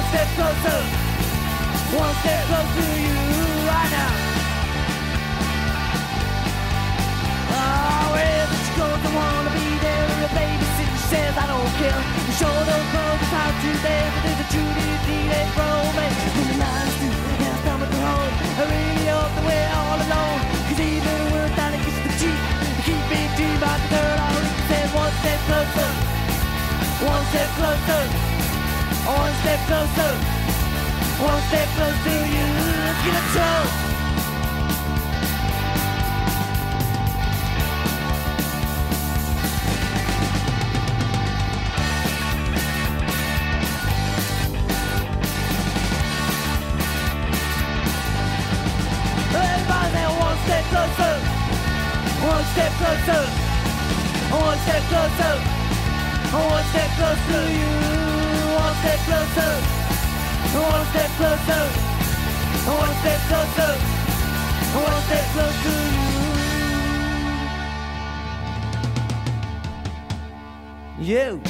One step closer. One step closer to you right now. Ah, oh, wherever she goes, I wanna be there. The babysitter says I don't care. The shoulder clothes is to there, but there's a truly teenage romance. When the is through and I stumble home, I really hope that we're all alone. Cause even trying to kiss the cheek, keep me dreaming about the girl I already said one step closer, one step closer, one step closer. One step closer to you, let's get a toe. One step closer, one step closer, one step closer, one step closer to you, step closer. One step closer, one step closer, one step closer to you. You.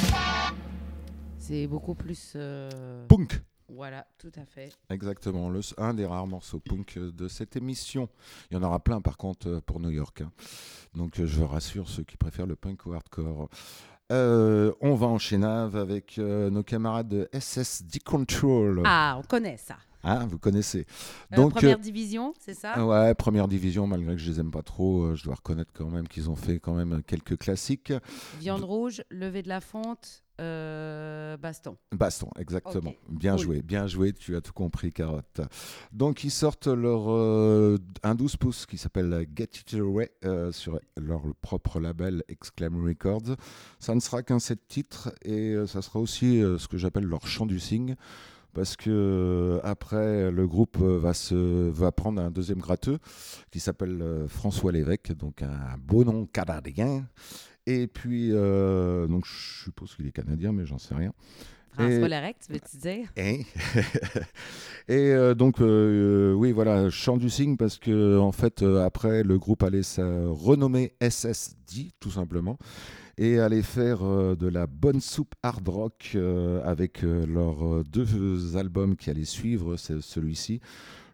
C'est beaucoup plus. euh, Punk Voilà, tout à fait. Exactement, le, un des rares morceaux punk euh, de cette émission. Il y en aura plein par contre euh, pour New York. hein. Donc euh, je rassure ceux qui préfèrent le punk ou hardcore. Euh, on va enchaîner avec euh, nos camarades de SSD Control. Ah, on connaît ça. Hein, vous connaissez. Euh, Donc, première division, c'est ça? Ouais, première division, malgré que je les aime pas trop, je dois reconnaître quand même qu'ils ont fait quand même quelques classiques. Viande rouge, lever de la fonte, euh, baston. Baston, exactement. Bien cool. joué, bien joué, tu as tout compris, Carotte. Donc, ils sortent leur euh, un 12 pouces qui s'appelle Get It Away euh, sur leur propre label Exclaim Records. Ça ne sera qu'un sept titres et ça sera aussi ce que j'appelle leur chant du cygne. Parce que après, le groupe va, se, va prendre un deuxième gratteux qui s'appelle François Lévesque, donc un beau nom canadien. Et puis, euh, donc je suppose qu'il est canadien, mais j'en sais rien. François Larec, tu veux-tu dire? *laughs* Hein? *laughs* Et euh, donc, euh, oui, voilà, chant du cygne parce que, en fait, euh, après, le groupe allait se renommer SSD, tout simplement, et allait faire de la bonne soupe hard rock avec leurs deux albums qui allaient suivre c'est celui-ci.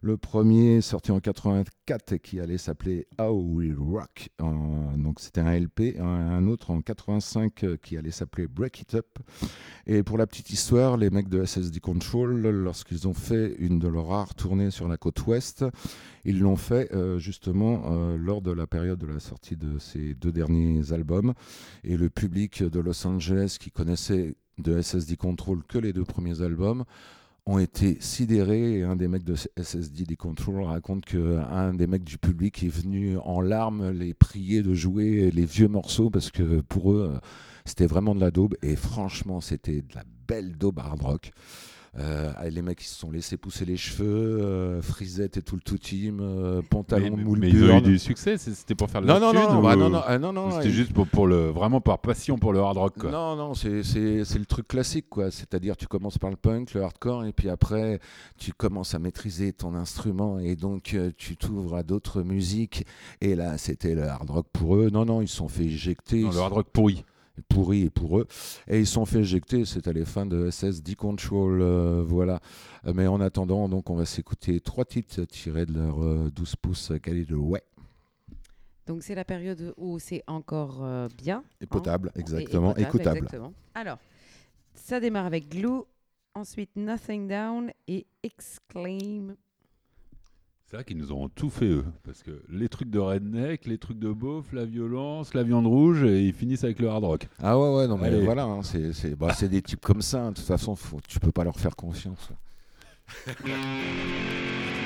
Le premier sorti en 84 et qui allait s'appeler How We Rock, donc c'était un LP, un, un autre en 85 euh, qui allait s'appeler Break It Up. Et pour la petite histoire, les mecs de SSD Control, lorsqu'ils ont fait une de leurs rares tournées sur la côte ouest, ils l'ont fait euh, justement euh, lors de la période de la sortie de ces deux derniers albums. Et le public de Los Angeles qui connaissait de SSD Control que les deux premiers albums ont été sidérés et un des mecs de SSD Control raconte qu'un des mecs du public est venu en larmes les prier de jouer les vieux morceaux parce que pour eux euh, c'était vraiment de la daube et franchement c'était de la belle daube hard rock. Euh, les mecs, ils se sont laissés pousser les cheveux, euh, frisette et tout le tout team, euh, Mais, pantalon moule mais ils ont eu du succès, c'était pour faire de Non, la non, thune non, ou- bah, non, non, ah, non, non, C'était il- juste pour, pour le, vraiment par passion pour le hard rock. Quoi. Non, non, c'est le truc classique, quoi. C'est-à-dire, tu commences par le punk, le hardcore, et puis après, tu commences à maîtriser ton instrument, et donc euh, tu t'ouvres à d'autres musiques. Et là, c'était le hard rock pour eux. Non, non, ils se sont fait éjecter. Non, le hard rock pourri. Pourri et pour eux. Et ils sont fait éjecter, c'était les fins de SS D-Control, euh, voilà. Euh, Mais en attendant, donc, on va s'écouter trois titres tirés de leur euh, 12 pouces Calibre Ouais. Donc c'est la période où c'est encore euh, bien. Et potable, Et- et exactement, potable, écoutable. exactement. Alors, ça démarre avec Glue, ensuite Nothing Down et Exclaim. C'est vrai qu'ils nous ont tout fait eux, parce que les trucs de redneck, les trucs de beauf, la violence, la viande rouge, et ils finissent avec le hard rock. Ah ouais, ouais, non, mais Allez. voilà, hein, c'est c'est- bah, c'est des types comme ça, hein, de toute façon, faut, tu peux pas leur faire confiance. *laughs*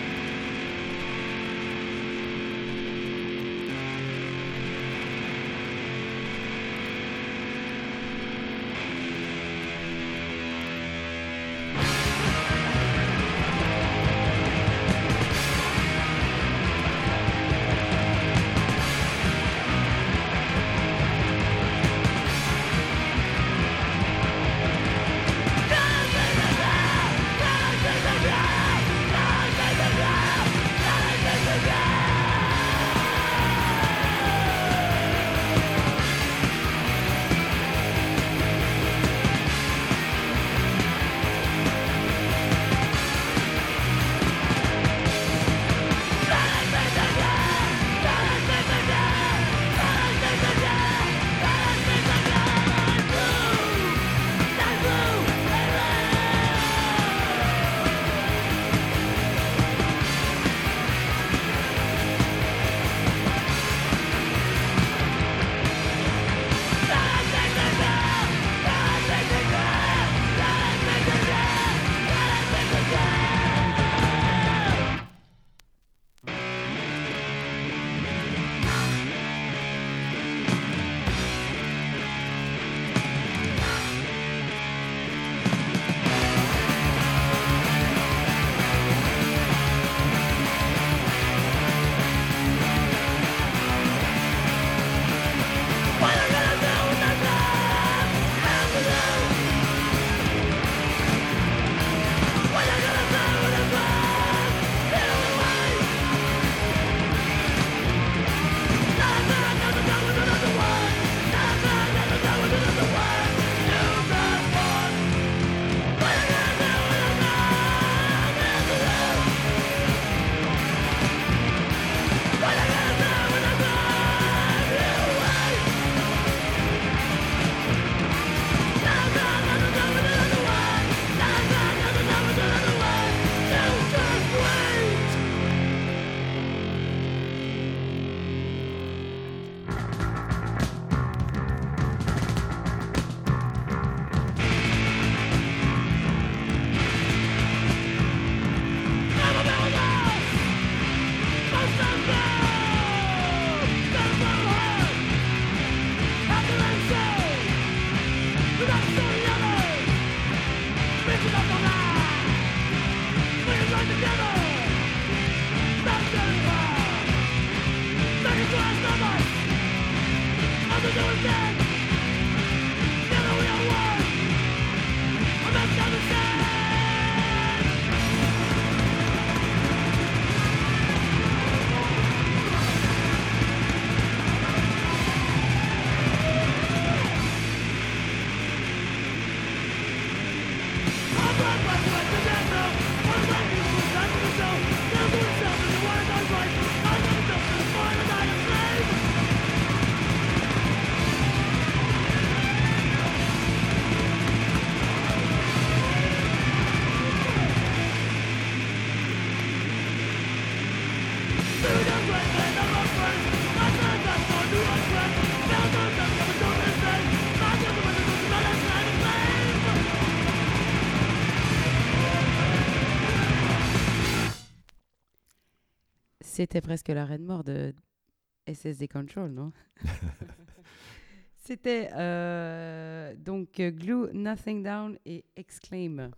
C'était presque la reine mort de SSD Control, non? *laughs* C'était euh, donc euh, Glue, Nothing Down et Exclaim.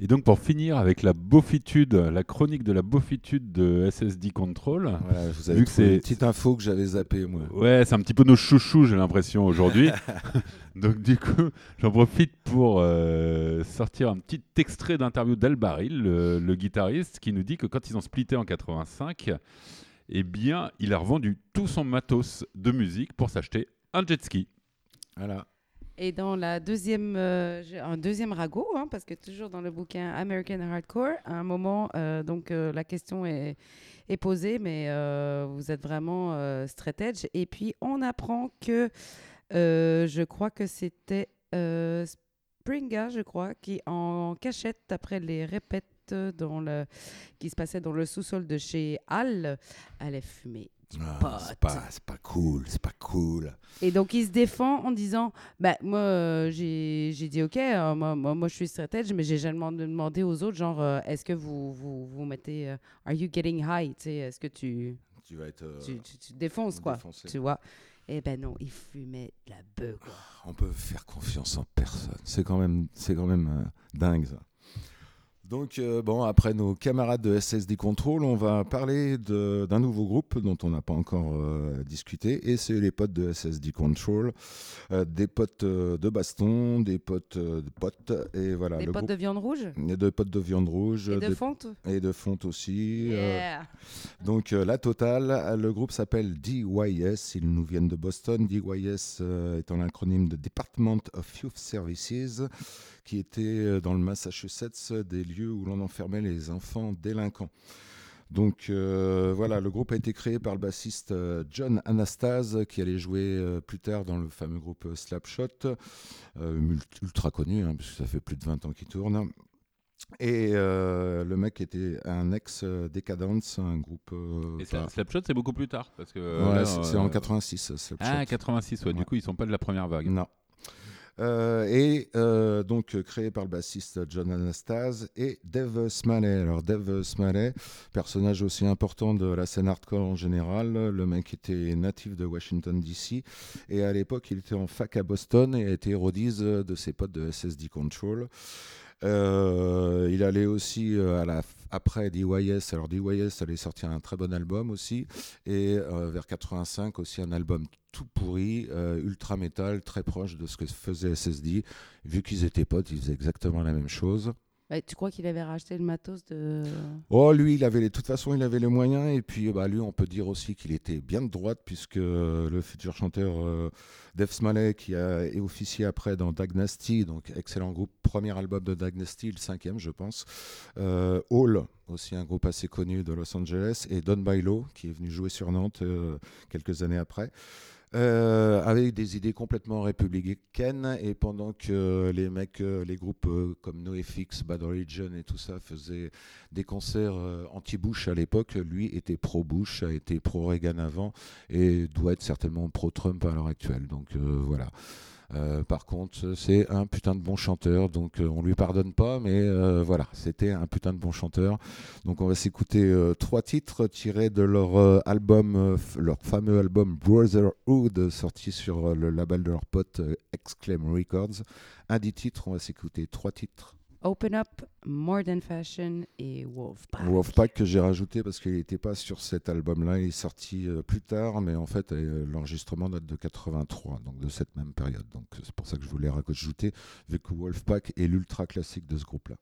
Et donc pour finir avec la beaufitude, la chronique de la beaufitude de SSD Control. Voilà, vous avez Vu que c'est- une petite info que j'avais zappée, moi. Ouais, c'est un petit peu nos chouchous, j'ai l'impression aujourd'hui. *laughs* *laughs* donc du coup, j'en profite pour euh, sortir un petit extrait d'interview d'Albaril, le, le guitariste, qui nous dit que quand ils ont splitté en 85, eh bien, il a revendu tout son matos de musique pour s'acheter un jet ski. Voilà. Et dans la deuxième, euh, un deuxième ragot, hein, parce que toujours dans le bouquin American Hardcore, à un moment, euh, donc euh, la question est, posée, mais euh, vous êtes vraiment edge. Et puis on apprend que, je crois que c'était Springa, je crois, qui en cachette après les répètes dans le, qui se passaient dans le sous-sol de chez Hall, allait fumer Ah, c'est pas, c'est pas cool, c'est pas cool. Et donc, il se défend en disant bah, Moi, euh, j'ai dit OK, euh, moi, moi, moi, je suis straight edge, mais j'ai jamais demandé- aux autres genre, euh, est-ce que vous, vous, vous mettez. euh, are you getting high Est-ce que tu, Tu vas être. tu, tu, tu te défonces, quoi. Tu vois Eh ben non, il fumait de la quoi. On peut faire confiance en personne. C'est quand même, c'est quand même dingue ça. Donc euh, bon, après nos camarades de SSD Control, on va parler d'un nouveau groupe dont on n'a pas encore euh, discuté, et c'est les potes de SSD Control, Euh, des potes de baston, des potes de potes, et voilà. Des le potes groupe- de viande rouge et de potes de viande rouge, et de des- fonte et de fonte aussi. Yeah. donc la totale, le groupe s'appelle DYS, ils nous viennent de Boston. DYS euh, est un acronyme de Department of Youth Services, qui était euh, dans le Massachusetts des lieux où l'on enfermait les enfants délinquants. Donc euh, voilà, le groupe a été créé par le bassiste euh, John Anastase, qui allait jouer euh, plus tard dans le fameux groupe Slapshot, euh, ultra connu, hein, puisque ça fait plus de 20 ans qu'il tourne. Et le mec était un ex-Decadence, un groupe. Et Slapshot, c'est beaucoup plus tard. Parce que, Ouais, c'est c'est en 86, Slapshot. Ah, 86, ouais, Ouais. Du coup, ils sont pas de la première vague. Non. Euh, et euh, donc créé par le bassiste John Anastase et Dave Smalley. Alors Dave Smalley, personnage aussi important de la scène hardcore en général, le mec était natif de Washington DC et à l'époque il était en fac à Boston et a été rodise de ses potes de SSD Control. Euh, il allait aussi à la après DYS. Alors DYS allait sortir un très bon album aussi et euh, vers 85 aussi un album tout pourri, euh, ultra métal, très proche de ce que faisait SSD. Vu qu'ils étaient potes, ils faisaient exactement la même chose. Bah, tu crois qu'il avait racheté le matos de. Oh, lui, il avait les, de toute façon, il avait les moyens. Et puis, bah, lui, on peut dire aussi qu'il était bien de droite, puisque euh, le futur chanteur euh, Dave Smalley, qui a officié après dans Dagnasty, donc excellent groupe, premier album de Dagnasty, le cinquième, je pense. Euh, Hall, aussi un groupe assez connu de Los Angeles. Et Don Bailo, qui est venu jouer sur Nantes quelques années après. Euh, avec des idées complètement républicaines et pendant que les mecs, euh, les groupes euh, comme NoFX, Bad Religion et tout ça faisaient des concerts anti-Bush à l'époque, lui était pro-Bush, a été pro-Reagan avant et doit être certainement pro-Trump à l'heure actuelle. Donc voilà. Euh, par contre, c'est un putain de bon chanteur, donc euh, on lui pardonne pas, mais euh, voilà, c'était un putain de bon chanteur. Donc on va s'écouter trois titres tirés de leur album, leur fameux album Brotherhood, sorti sur le label de leur pote Exclaim Records. Un des titres, on va s'écouter trois titres. Open Up, More Than Fashion et Wolfpack. Wolfpack que j'ai rajouté parce qu'il n'était pas sur cet album-là, il est sorti euh, plus tard, mais en fait euh, l'enregistrement date de 83, donc de cette même période. Donc c'est pour ça que je voulais rajouter, vu que Wolfpack est l'ultra classique de ce groupe-là.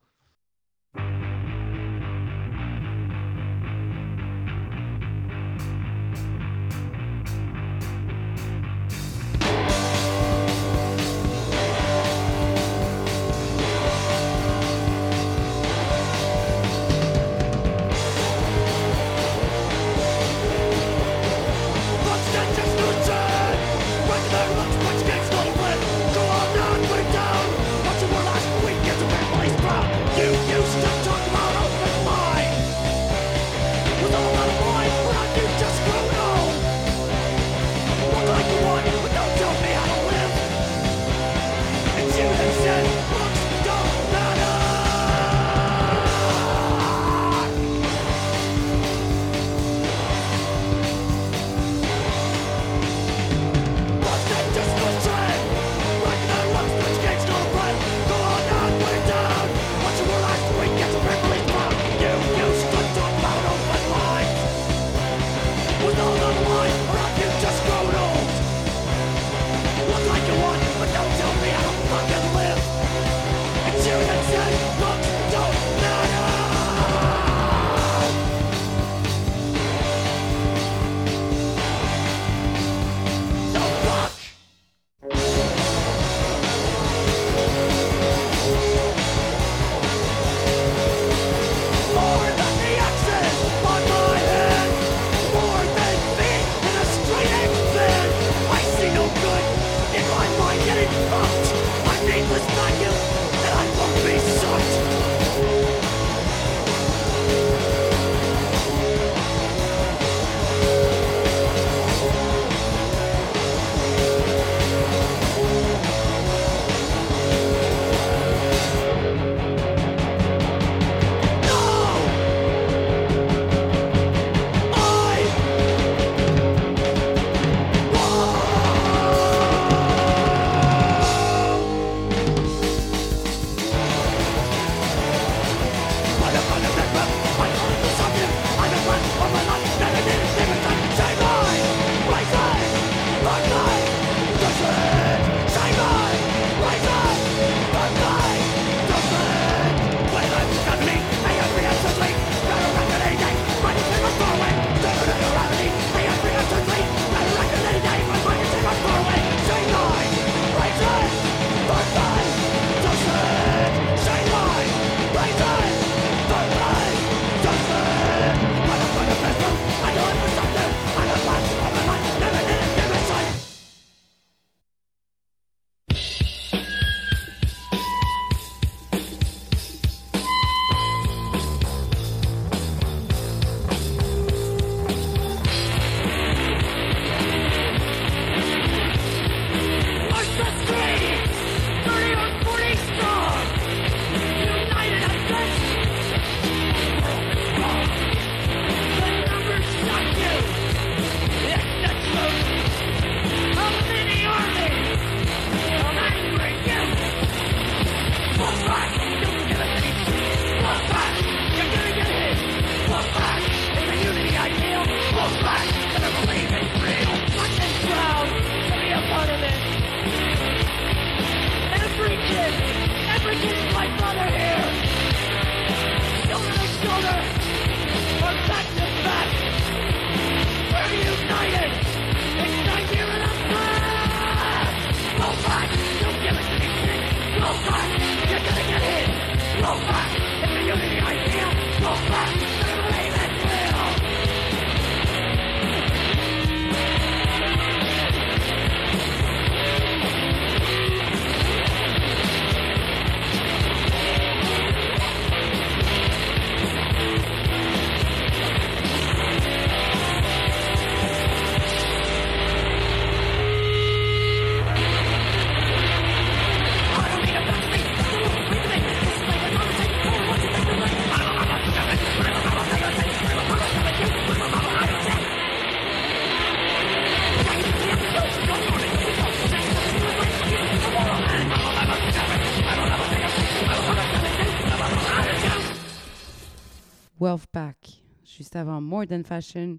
Avant More Than Fashion,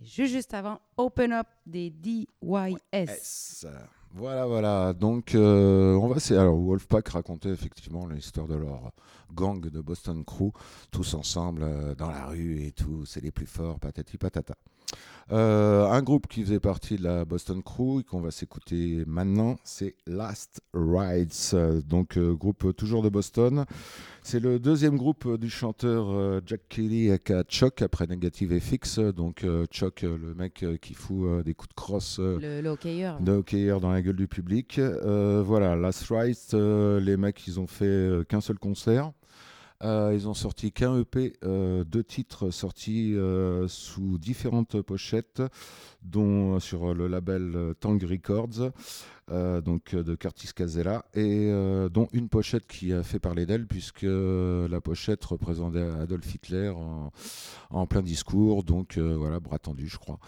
et juste, avant Open Up des DYS. Voilà, voilà. Donc, euh, on va. Alors, Wolfpack racontait effectivement l'histoire de leur gang de Boston Crew, tous ensemble euh, dans la rue et tout. C'est les plus forts, patati patata. Euh, un groupe qui faisait partie de la Boston Crew et qu'on va s'écouter maintenant, c'est Last Rides. Donc, groupe toujours de Boston. C'est le deuxième groupe euh, du chanteur euh, Jack Kelly aka Chuck après Negative FX. Donc, euh, Chuck, euh, le mec euh, qui fout euh, des coups de crosse. euh, Le, le hockeyeur. dans la gueule du public. Euh, voilà, Last Rites, euh, les mecs, ils ont fait euh, qu'un seul concert. Euh, ils ont sorti qu'un EP, euh, deux titres sortis euh, sous différentes pochettes, dont euh, sur le label euh, Tang Records, euh, donc euh, de Curtis Casella, et euh, dont une pochette qui a fait parler d'elle, puisque euh, la pochette représentait Adolf Hitler en, plein discours, donc euh, voilà, bras tendu, je crois.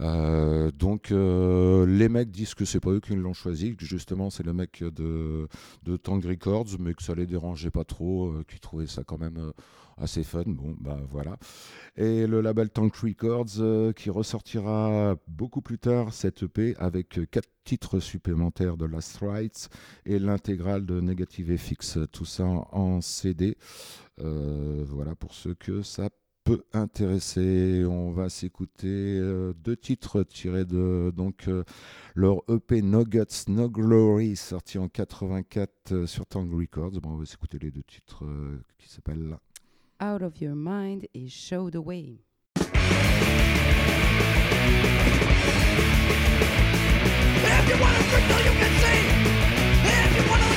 Euh, donc euh, les mecs disent que c'est pas eux qui l'ont choisi, que justement c'est le mec de, de Tang Records, mais que ça les dérangeait pas trop, euh, qu'ils trouvaient ça quand même euh, assez fun. Bon, bah voilà. Et le label Tank Records euh, qui ressortira beaucoup plus tard cette EP avec quatre titres supplémentaires de Last Rites et l'intégrale de Negative FX, tout ça en, CD. Euh, voilà pour ceux que ça peut intéresser. On va s'écouter euh, deux titres tirés de donc leur EP No Guts, No Glory, sorti en 84 euh, sur Tang Records. Bon, on va s'écouter les deux titres qui s'appellent Out of Your Mind et Show the Way. If you wanna drink till you can see. If you wanna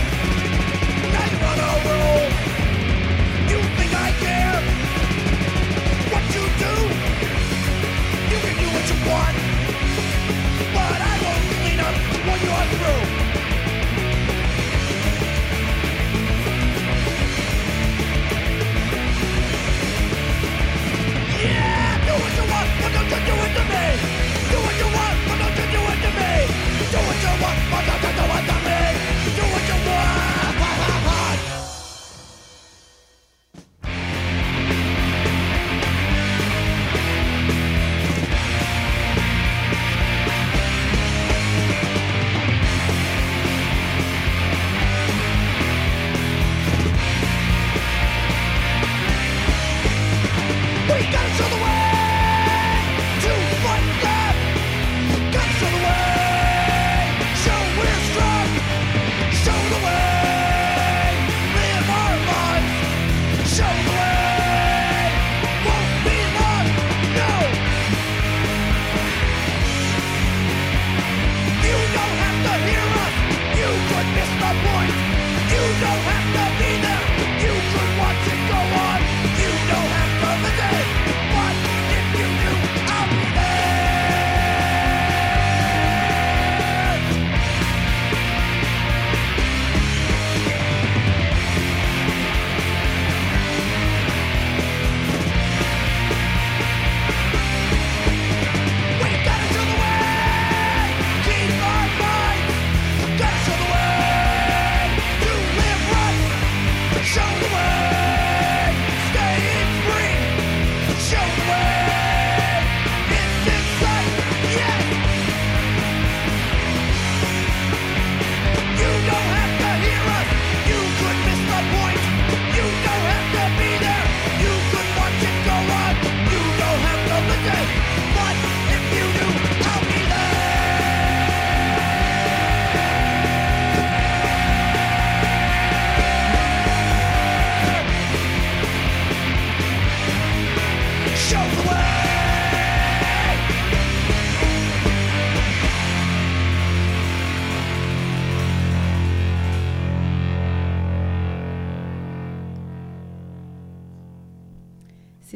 want, but I won't clean up what you're through.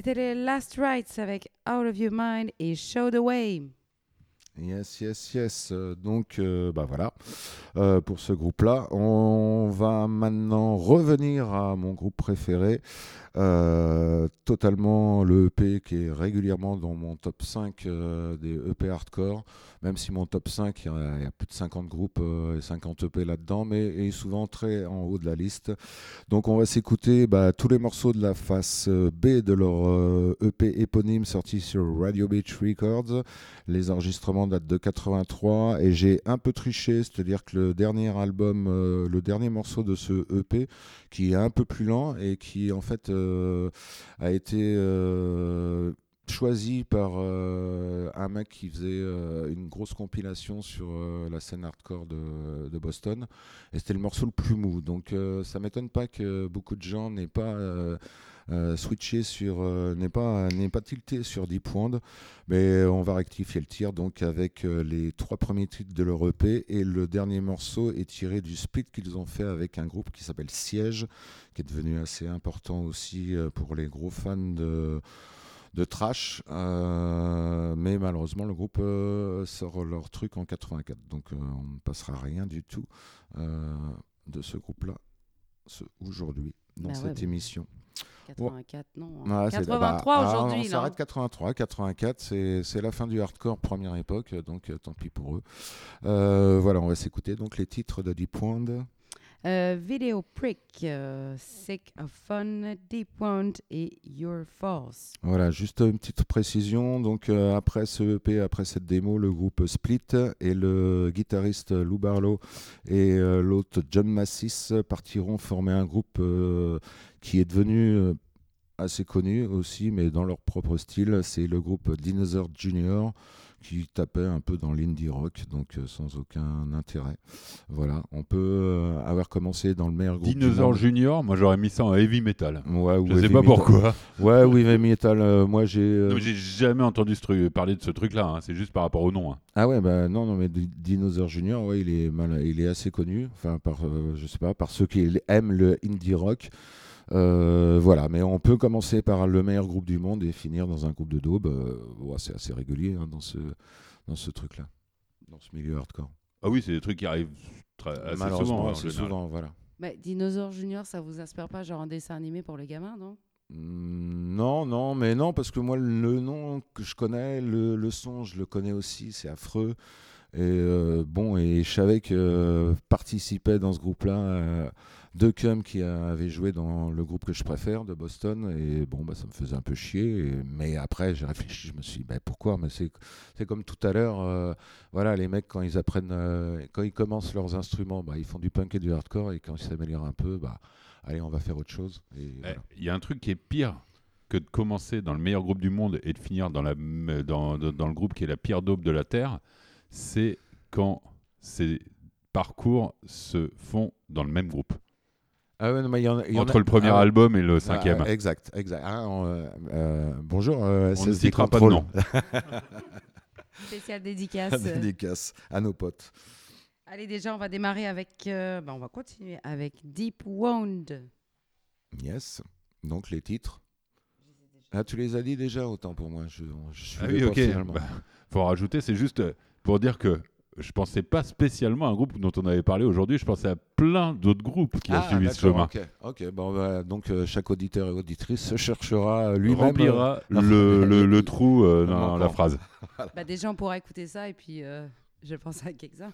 C'était les Last Rites avec Out of Your Mind et Show the Way. Yes, yes, yes. Donc, euh, bah voilà, euh, pour ce groupe-là. On va maintenant revenir à mon groupe préféré. Euh, totalement le EP qui est régulièrement dans mon top 5 euh, des EP hardcore. Même si mon top 5, il y a, plus de 50 groupes euh, et 50 EP là-dedans, mais est souvent très en haut de la liste. Donc, on va s'écouter bah, tous les morceaux de la face euh, B de leur euh, EP éponyme sorti sur Radio Beach Records. Les enregistrements datent de 83 et j'ai un peu triché, c'est-à-dire que le dernier album, le dernier morceau de ce EP, qui est un peu plus lent et qui en fait a été choisi par euh, un mec qui faisait euh, une grosse compilation sur euh, la scène hardcore de, Boston. Et c'était le morceau le plus mou. Donc ça m'étonne pas que beaucoup de gens n'aient pas switché sur, n'aient pas, pas tilté sur Deep Wound, mais on va rectifier le tir donc avec les trois premiers titres de leur EP et le dernier morceau est tiré du split qu'ils ont fait avec un groupe qui s'appelle Siège, qui est devenu assez important aussi pour les gros fans de de trash, euh, mais malheureusement le groupe euh, sort leur truc en 84, donc euh, on ne passera rien du tout de ce groupe-là aujourd'hui dans Bah cette bah. émission. 84, non. Ouais, c'est- 83 bah, ah, aujourd'hui. On s'arrête 83, 84, c'est la fin du hardcore première époque, donc tant pis pour eux. Voilà, on va s'écouter donc les titres de Deep. Euh, Video Prick, euh, Sick of Fun, Deep Wound et Your Force. Voilà, juste une petite précision. Donc euh, après ce EP, après cette démo, le groupe Split et le guitariste Lou Barlow et l'autre John Massis partiront former un groupe qui est devenu assez connu aussi, mais dans leur propre style. C'est le groupe Dinosaur Junior qui tapait un peu dans l'indie rock, donc euh, sans aucun intérêt. Voilà, on peut euh, avoir commencé dans le meilleur groupe. Dinosaur. Junior, moi j'aurais mis ça en heavy metal. Ouais, ou Je sais pas metal. pourquoi. Ouais, oui, heavy metal. euh, moi, j'ai. euh, J'ai jamais entendu ce truc, parler de ce truc-là. hein. C'est juste par rapport au nom. hein. Ah ouais, bah non, non, mais Di- Dinosaur Junior, ouais, il est mal, il est assez connu, enfin par, euh, je sais pas, par ceux qui aiment le indie rock. Euh, voilà, mais on peut commencer par le meilleur groupe du monde et finir dans un groupe de daube. euh, ouais, c'est assez régulier hein, dans ce, dans ce truc-là, dans ce milieu hardcore. Ah oui, c'est des trucs qui arrivent très, assez Malheureusement, souvent. hein, assez souvent, voilà. Bah, Dinosaure Junior, ça vous inspire pas genre un dessin animé pour les gamins, non? Mm, Non, non, mais non, parce que moi, le nom que je connais, le, le son, je le connais aussi, c'est affreux. Et euh, bon, et je savais que euh, participait dans ce groupe-là euh, deux cums qui avaient joué dans le groupe que je préfère de Boston. Et bon, bah, ça me faisait un peu chier. et- mais après, j'ai réfléchi, je me suis dit, bah, pourquoi? Mais c'est c'est comme tout à l'heure, euh, voilà, les mecs, quand ils apprennent, euh, quand ils commencent leurs instruments, bah, ils font du punk et du hardcore. Et quand ils s'améliorent un peu, bah, allez, on va faire autre chose. Eh, voilà. Il y a un truc qui est pire que de commencer dans le meilleur groupe du monde et de finir dans, la, m- dans, dans- dans le groupe qui est la pire daube de la Terre, c'est quand ces parcours se font dans le même groupe. Ah ouais, non, mais il y en a- il y en a- Entre le premier ah ouais. album et le cinquième. Ah, exact, exact. Ah, on, euh, euh, bonjour, euh, On ne SSD citera pas de Control. nom. *laughs* Spécial *laughs* dédicace. Dédicace à nos potes. Allez, déjà, on va démarrer avec. euh, bah, on va continuer avec Deep Wound. Yes. Donc les titres. Ah, tu les as dit déjà, autant pour moi. Je, je Ah oui, ok. finalement. Bah, faut rajouter, c'est juste euh, pour dire que je pensais pas spécialement à un groupe dont on avait parlé aujourd'hui. Je pensais à plein d'autres groupes qui ont Ah, suivi ce chemin. Ok. Bon, bah, donc euh, chaque auditeur et auditrice se cherchera euh, lui-même. Remplira euh, le, le- le trou euh, dans la phrase. *laughs* Bah, déjà, on pourra écouter ça et puis euh, je pense à quelques-uns.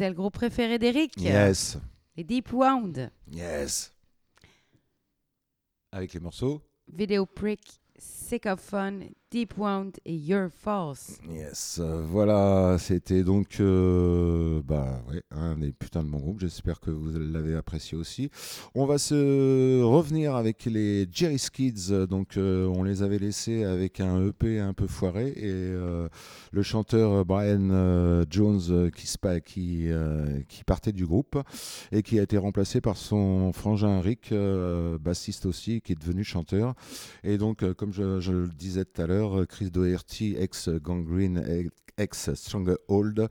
C'était le groupe préféré d'Eric. Yes. Les Deep Wound. Yes. Avec les morceaux Video Prick, Sick of Fun, Deep Wound et Your Force. Yes, euh, voilà, c'était donc euh, bah, ouais, un des putains de bons groupes. J'espère que vous l'avez apprécié aussi. On va se revenir avec les Jerry Skids. Donc, euh, on les avait laissés avec un EP un peu foiré et euh, le chanteur Brian Jones qui, qui, qui partait du groupe et qui a été remplacé par son frangin Rick, bassiste aussi, qui est devenu chanteur. Et donc, comme je, je le disais tout à l'heure, Chris Doherty, ex-Gangrene, ex-Stronghold,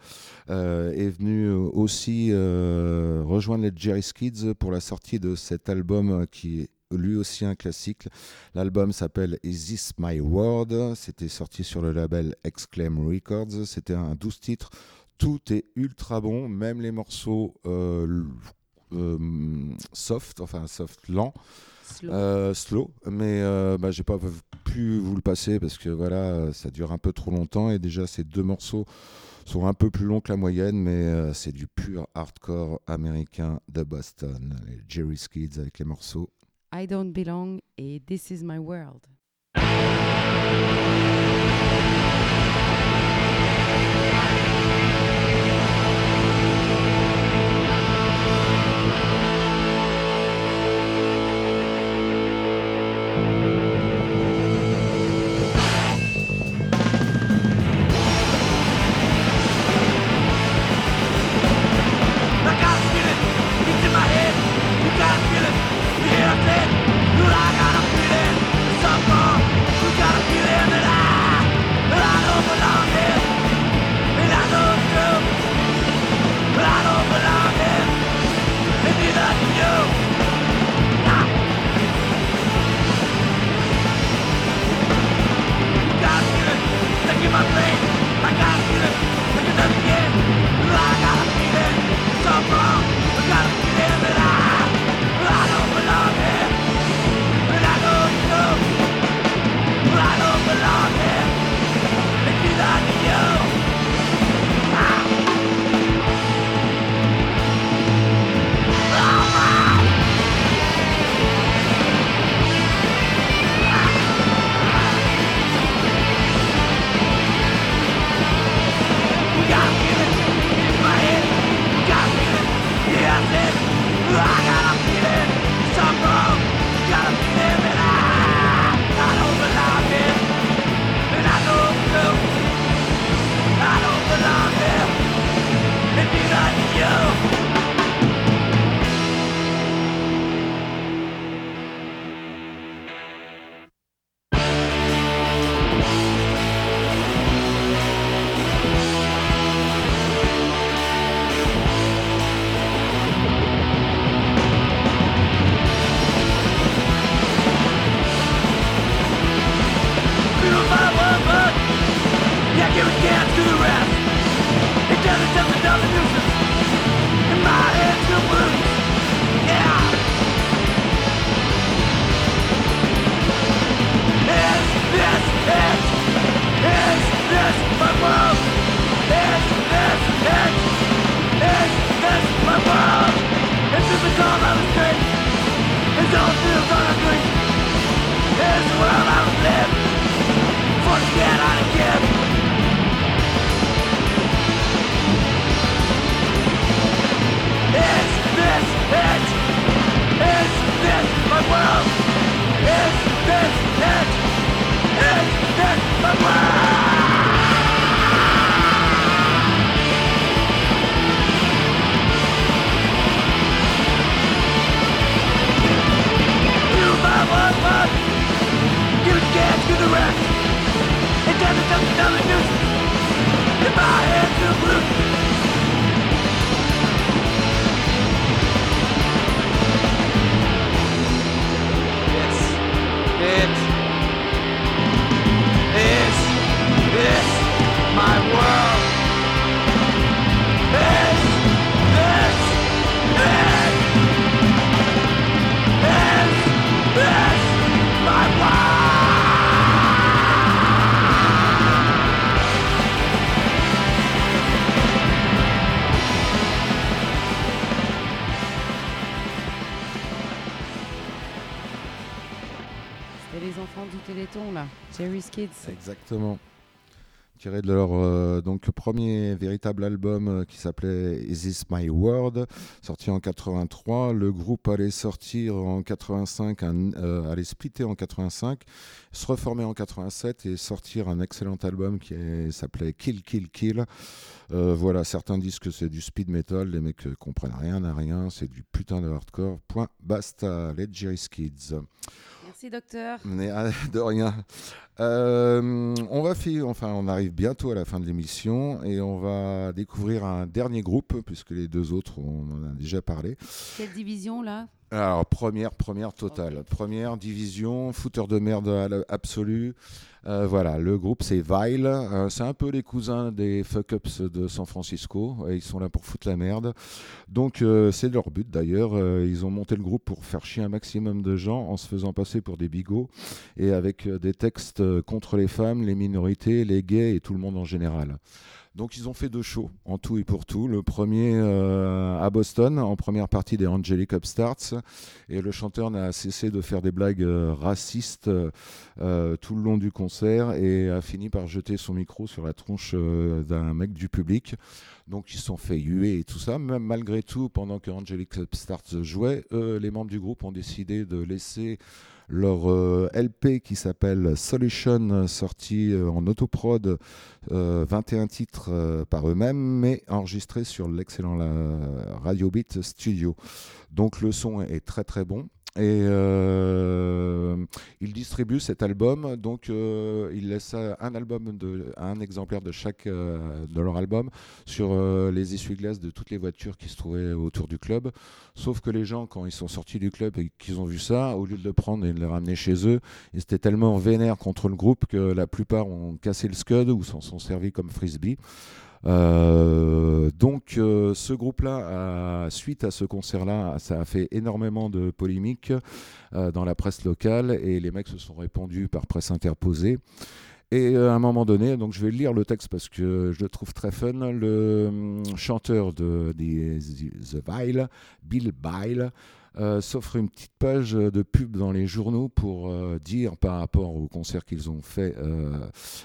euh, est venu aussi euh, rejoindre les Jerry Skids pour la sortie de cet album qui est lui aussi un classique. L'album s'appelle Is This My World? C'était sorti sur le label Exclaim Records. C'était un 12 titres. Tout est ultra bon, même les morceaux euh, euh, soft, enfin soft lent. Slow. Euh, slow, mais euh, bah, j'ai pas pu vous le passer parce que voilà, ça dure un peu trop longtemps et déjà ces deux morceaux sont un peu plus longs que la moyenne, mais euh, c'est du pur hardcore américain de Boston. Les Jerry Skids avec les morceaux. I Don't Belong et This Is My World. Jerry's Kids. Exactement. Tiré de leur euh, donc premier véritable album euh, qui s'appelait Is This My World, sorti en 83. Le groupe allait sortir en 85, un- euh, allait splitter en 85, se reformer en 87 et sortir un excellent album qui s'appelait Kill Kill Kill. Voilà, certains disent que c'est du speed metal, les mecs comprennent rien à rien, c'est du putain de hardcore. Point basta, les Jerry's Kids. Merci, docteur. Ah, *laughs* de rien. Euh, on va fi- enfin, on arrive bientôt à la fin de l'émission et on va découvrir un dernier groupe puisque les deux autres on en a déjà parlé. Quelle division, là? Alors première, première totale, première division, fouteur de merde absolu. Euh, voilà, le groupe c'est Vile. Euh, c'est un peu les cousins des Fuck Ups de San Francisco. Et ils sont là pour foutre la merde. Donc euh, c'est leur but d'ailleurs. Ils ont monté le groupe pour faire chier un maximum de gens en se faisant passer pour des bigots et avec des textes contre les femmes, les minorités, les gays et tout le monde en général. Donc ils ont fait deux shows en tout et pour tout. Le premier euh, à Boston en première partie des Angelic Upstarts et le chanteur n'a cessé de faire des blagues euh, racistes euh, tout le long du concert et a fini par jeter son micro sur la tronche d'un mec du public. Donc ils sont fait huer et tout ça. Même malgré tout, pendant que Angelic Upstarts jouait, les membres du groupe ont décidé de laisser leur euh, LP qui s'appelle Solution, sorti euh, en autoprod, euh, 21 titres euh, par eux-mêmes, mais enregistré sur l'excellent Radio Beat Studio. Donc le son est très très bon. Et euh, ils distribuent cet album, donc euh, ils laissent un album de, un exemplaire de chaque euh, de leur album sur euh, les essuie-glaces de toutes les voitures qui se trouvaient autour du club. Sauf que les gens, quand ils sont sortis du club et qu'ils ont vu ça, au lieu de le prendre et de le ramener chez eux, ils étaient tellement vénères contre le groupe que la plupart ont cassé le scud ou s'en sont servis comme frisbee. Euh, donc euh, ce groupe-là, suite à ce concert-là, ça a fait énormément de polémiques euh, dans la presse locale et les mecs se sont répandus par presse interposée. Et à un moment donné, donc je vais lire le texte parce que je le trouve très fun. Le hum, chanteur de The Vile, Bill Bile, euh, s'offre une petite page de pub dans les journaux pour euh, dire par rapport au concert qu'ils ont fait euh,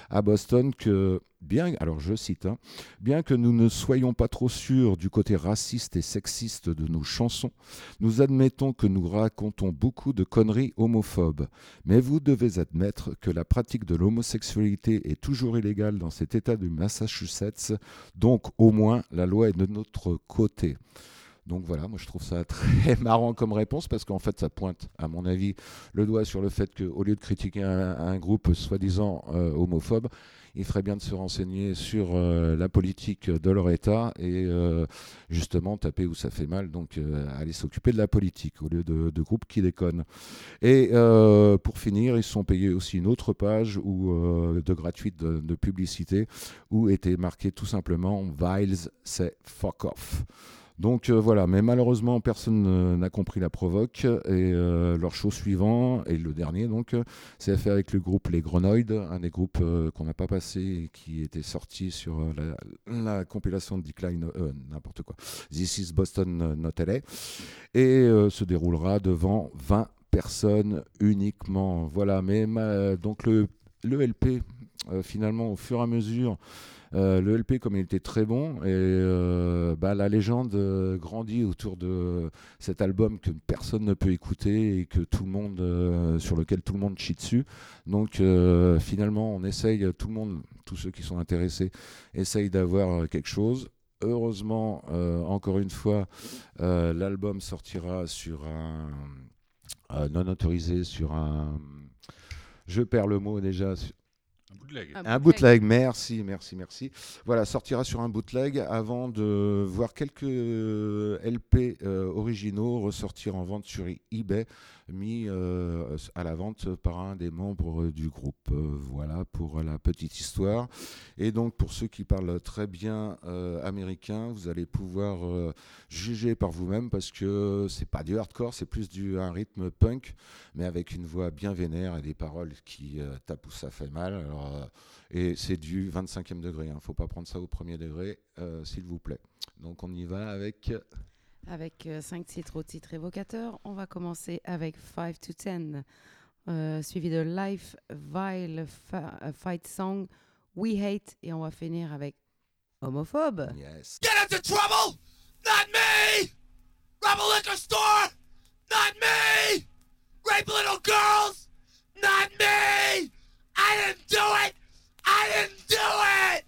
à Boston que bien, alors je cite, hein, bien que nous ne soyons pas trop sûrs du côté raciste et sexiste de nos chansons, nous admettons que nous racontons beaucoup de conneries homophobes. Mais vous devez admettre que la pratique de l'homosexualité est toujours illégale dans cet État du Massachusetts, donc au moins la loi est de notre côté. Donc voilà, moi je trouve ça *laughs* très marrant comme réponse parce qu'en fait ça pointe, à mon avis, le doigt sur le fait qu'au lieu de critiquer un, groupe soi-disant euh, homophobe, il ferait bien de se renseigner sur euh, la politique de leur État et euh, justement taper où ça fait mal, donc aller s'occuper de la politique au lieu de, groupes qui déconnent. Et pour finir, ils sont payés aussi une autre page de gratuite de, de publicité où était marqué tout simplement Viles, c'est fuck off. Donc euh, voilà, mais malheureusement personne n'a compris la provoque. Et euh, leur show suivant et le dernier donc euh, c'est fait avec le groupe Les Grenoides, un des groupes qu'on n'a pas passé et qui était sorti sur la, la compilation de Decline, n'importe quoi, This is Boston Not LA et se déroulera devant 20 personnes uniquement. Voilà, mais ma- donc le LP euh, finalement au fur et à mesure euh, le LP, comme il était très bon, et euh, bah, la légende euh, grandit autour de cet album que personne ne peut écouter et que tout le monde, sur lequel tout le monde chie dessus. Donc finalement, on essaye, tout le monde, tous ceux qui sont intéressés, essayent d'avoir quelque chose. Heureusement, encore une fois, l'album sortira sur un non autorisé, sur un. Je perds le mot déjà. Un bootleg. un bootleg, merci, merci, merci. Voilà, sortira sur un bootleg avant de voir quelques euh, LP euh, originaux ressortir en vente sur eBay, mis euh, à la vente par un des membres du groupe. Euh, voilà pour la petite histoire. Et donc, pour ceux qui parlent très bien euh, américain, vous allez pouvoir euh, juger par vous-même parce que c'est pas du hardcore, c'est plus du un rythme punk, mais avec une voix bien vénère et des paroles qui euh, tapent où ça fait mal. Alors, euh, et c'est du 25e degré. Il ne faut pas prendre ça au premier degré, euh, s'il vous plaît. Donc on y va avec. Avec 5 titres au titre évocateur, on va commencer avec 5 to 10. euh, suivi de Life Vile Fa- euh, Fight Song, We Hate, et on va finir avec Homophobe. Yes. Get into trouble! Not me! Rob a liquor store! Not me! Rape little girls! Not me! I didn't do it! I didn't do it!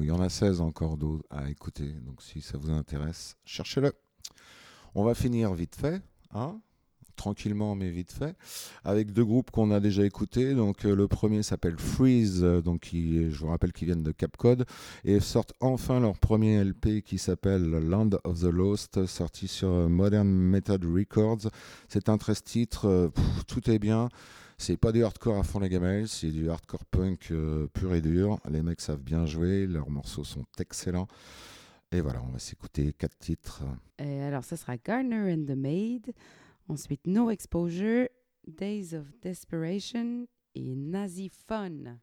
Il y en a 16 encore d'autres à écouter. Donc si ça vous intéresse, cherchez-le. On va finir vite fait, hein tranquillement mais vite fait, avec deux groupes qu'on a déjà écoutés. Donc euh, le premier s'appelle Freeze, euh, donc je vous rappelle qu'ils viennent de Capcode et sortent enfin leur premier LP qui s'appelle Land of the Lost, sorti sur Modern Method Records. C'est un 13 titres, euh, tout est bien. C'est pas du hardcore à fond les gamelles, c'est du hardcore punk euh, pur et dur. Les mecs savent bien jouer, leurs morceaux sont excellents. Et voilà, on va s'écouter quatre titres. Et alors, ce sera Garner and the Maid. Ensuite, No Exposure, Days of Desperation et Nazi Fun.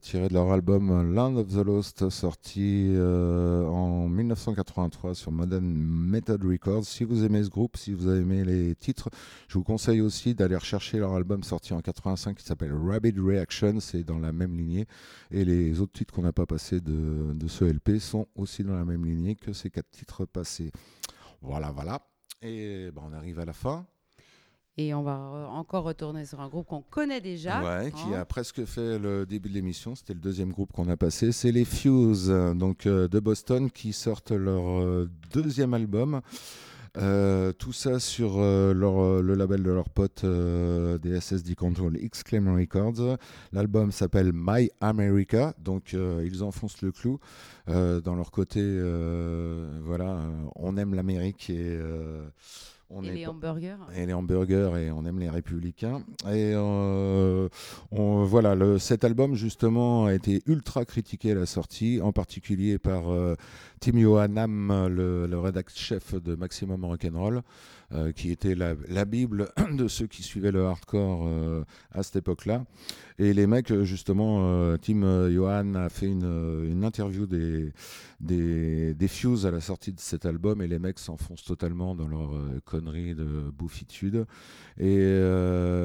Tiré de leur album Land of the Lost, sorti euh, en 1983 sur Modern Method Records. Si vous aimez ce groupe, si vous avez aimé les titres, je vous conseille aussi d'aller rechercher leur album sorti en 85 qui s'appelle Rabid Reaction, c'est dans la même lignée. Et les autres titres qu'on n'a pas passés de, de ce LP sont aussi dans la même lignée que ces quatre titres passés. Voilà, voilà. Et ben, on arrive à la fin. Et on va euh, encore retourner sur un groupe qu'on connaît déjà. Ouais, qui hein. a presque fait le début de l'émission. C'était le deuxième groupe qu'on a passé. C'est les Fuse, donc euh, de Boston, qui sortent leur euh, deuxième album. Euh, tout ça sur euh, leur, euh, le label de leur pote des SSD Control Exclaim Records. L'album s'appelle My America, donc ils enfoncent le clou dans leur côté. voilà, on aime l'Amérique et on Et est les hamburgers. et les hamburgers et on aime les républicains. Et euh, on- voilà, le, cet album justement a été ultra critiqué à la sortie, en particulier par euh, Tim Yohanam, le, le rédac chef de Maximum Rock'n'Roll, euh, qui était la, la bible *clears throat* de ceux qui suivaient le hardcore euh, à cette époque-là. Et les mecs, euh, justement, Tim Johan a fait une, une interview des, des, des Fuse à la sortie de cet album et les mecs s'enfoncent totalement dans leur conneries de bouffitude. Et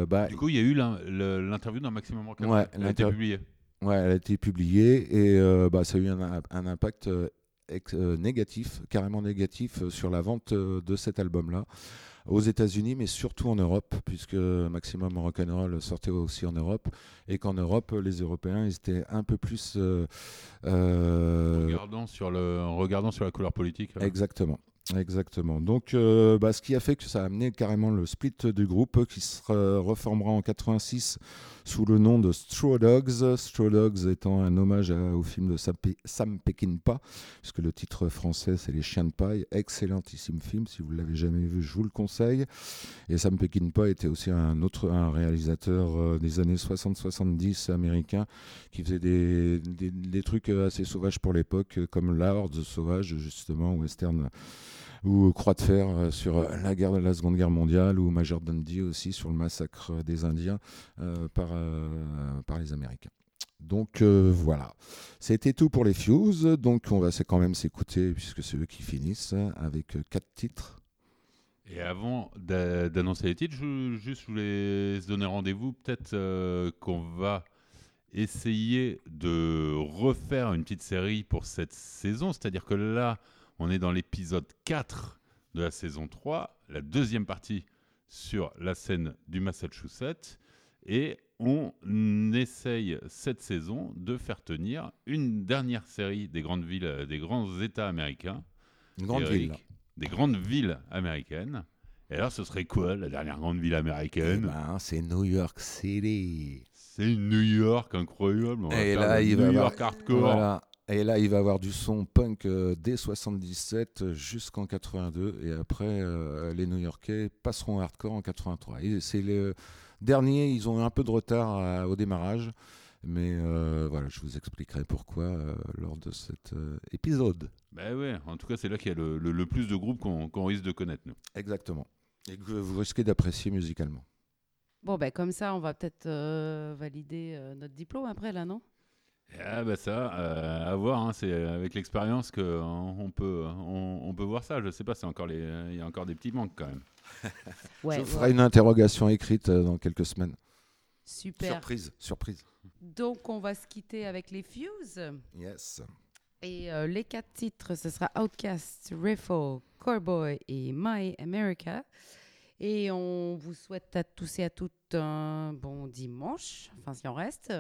bah, Du coup, il y a eu l'interview d'un Maximum Rock. Ouais, Elle a été publiée. Ouais, elle a été publiée et bah, ça a eu un, un impact négatif, carrément négatif euh, sur la vente euh, de cet album-là aux États-Unis, mais surtout en Europe, puisque Maximum Rock'n'Roll sortait aussi en Europe et qu'en Europe, les Européens, ils étaient un peu plus. euh, euh, Regardant sur, le, en regardant sur la couleur politique. là. Exactement. Exactement. Donc, euh, bah, ce qui a fait que ça a amené carrément le split du groupe qui se re- reformera en 86 sous le nom de Straw Dogs. Straw Dogs étant un hommage au film de Sam, Pe- Sam Peckinpah, puisque le titre français c'est Les Chiens de paille. Excellentissime film. Si vous ne l'avez jamais vu, je vous le conseille. Et Sam Peckinpah était aussi un autre un réalisateur euh, des années 60-70 américain qui faisait des, des- trucs euh, assez sauvages pour l'époque, comme La Horde sauvage, justement, western ou Croix de fer euh, sur la guerre de la Seconde Guerre mondiale, ou Major Dundee aussi sur le massacre des Indiens euh, par, euh, par les Américains. Donc voilà, c'était tout pour les Fuse. Donc on va quand même s'écouter, puisque c'est eux qui finissent, avec quatre titres. Et avant d'a- d'annoncer les titres, je, juste je voulais se donner rendez-vous. Peut-être qu'on va essayer de refaire une petite série pour cette saison. C'est-à-dire que là, on est dans l'épisode 4 de la saison 3, la deuxième partie sur la scène du Massachusetts. Et on essaye cette saison de faire tenir une dernière série des grandes villes, des grands États américains. Une grande Eric, ville. Des grandes villes américaines. Et alors, ce serait quoi la dernière grande ville Eh américaine ben, c'est New York City. C'est New York, incroyable. On va Et faire là, il va New avoir- York hardcore. Voilà. Et là, il va avoir du son punk euh, dès 77 jusqu'en 82. Et après, euh, les New-Yorkais passeront hardcore en 83. Et c'est le dernier, ils ont eu un peu de retard à- au démarrage. Mais euh, voilà, je vous expliquerai pourquoi euh, lors de cet euh, épisode. Ben ouais, en tout cas, c'est là qu'il y a le, le- le plus de groupes qu'on risque de connaître, nous. Exactement. Et que vous risquez d'apprécier musicalement. Bon, ben comme ça, on va peut-être euh, valider euh, notre diplôme après, là, non? Ah bah ça, euh, à voir, hein, c'est avec l'expérience qu'on on peut, on, on peut voir ça. Je sais pas, c'est encore les, il y a encore des petits manques quand même. *laughs* Ouais, je ouais. ferai une interrogation écrite euh, dans quelques semaines. Super. Surprise, surprise. Donc, on va se quitter avec les Fuse. Yes. Et euh, les quatre titres, ce sera Outcast, Riffle, Cowboy et My America. Et on vous souhaite à tous et à toutes un bon dimanche, enfin s'il en reste.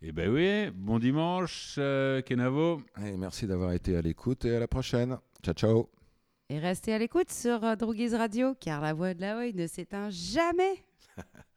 Et ben oui, bon dimanche, euh, Kenavo. Et merci d'avoir été à l'écoute et à la prochaine. Ciao, ciao. Et restez à l'écoute sur euh, Droguise Radio, car la voix de la Hoy ne s'éteint jamais. *laughs*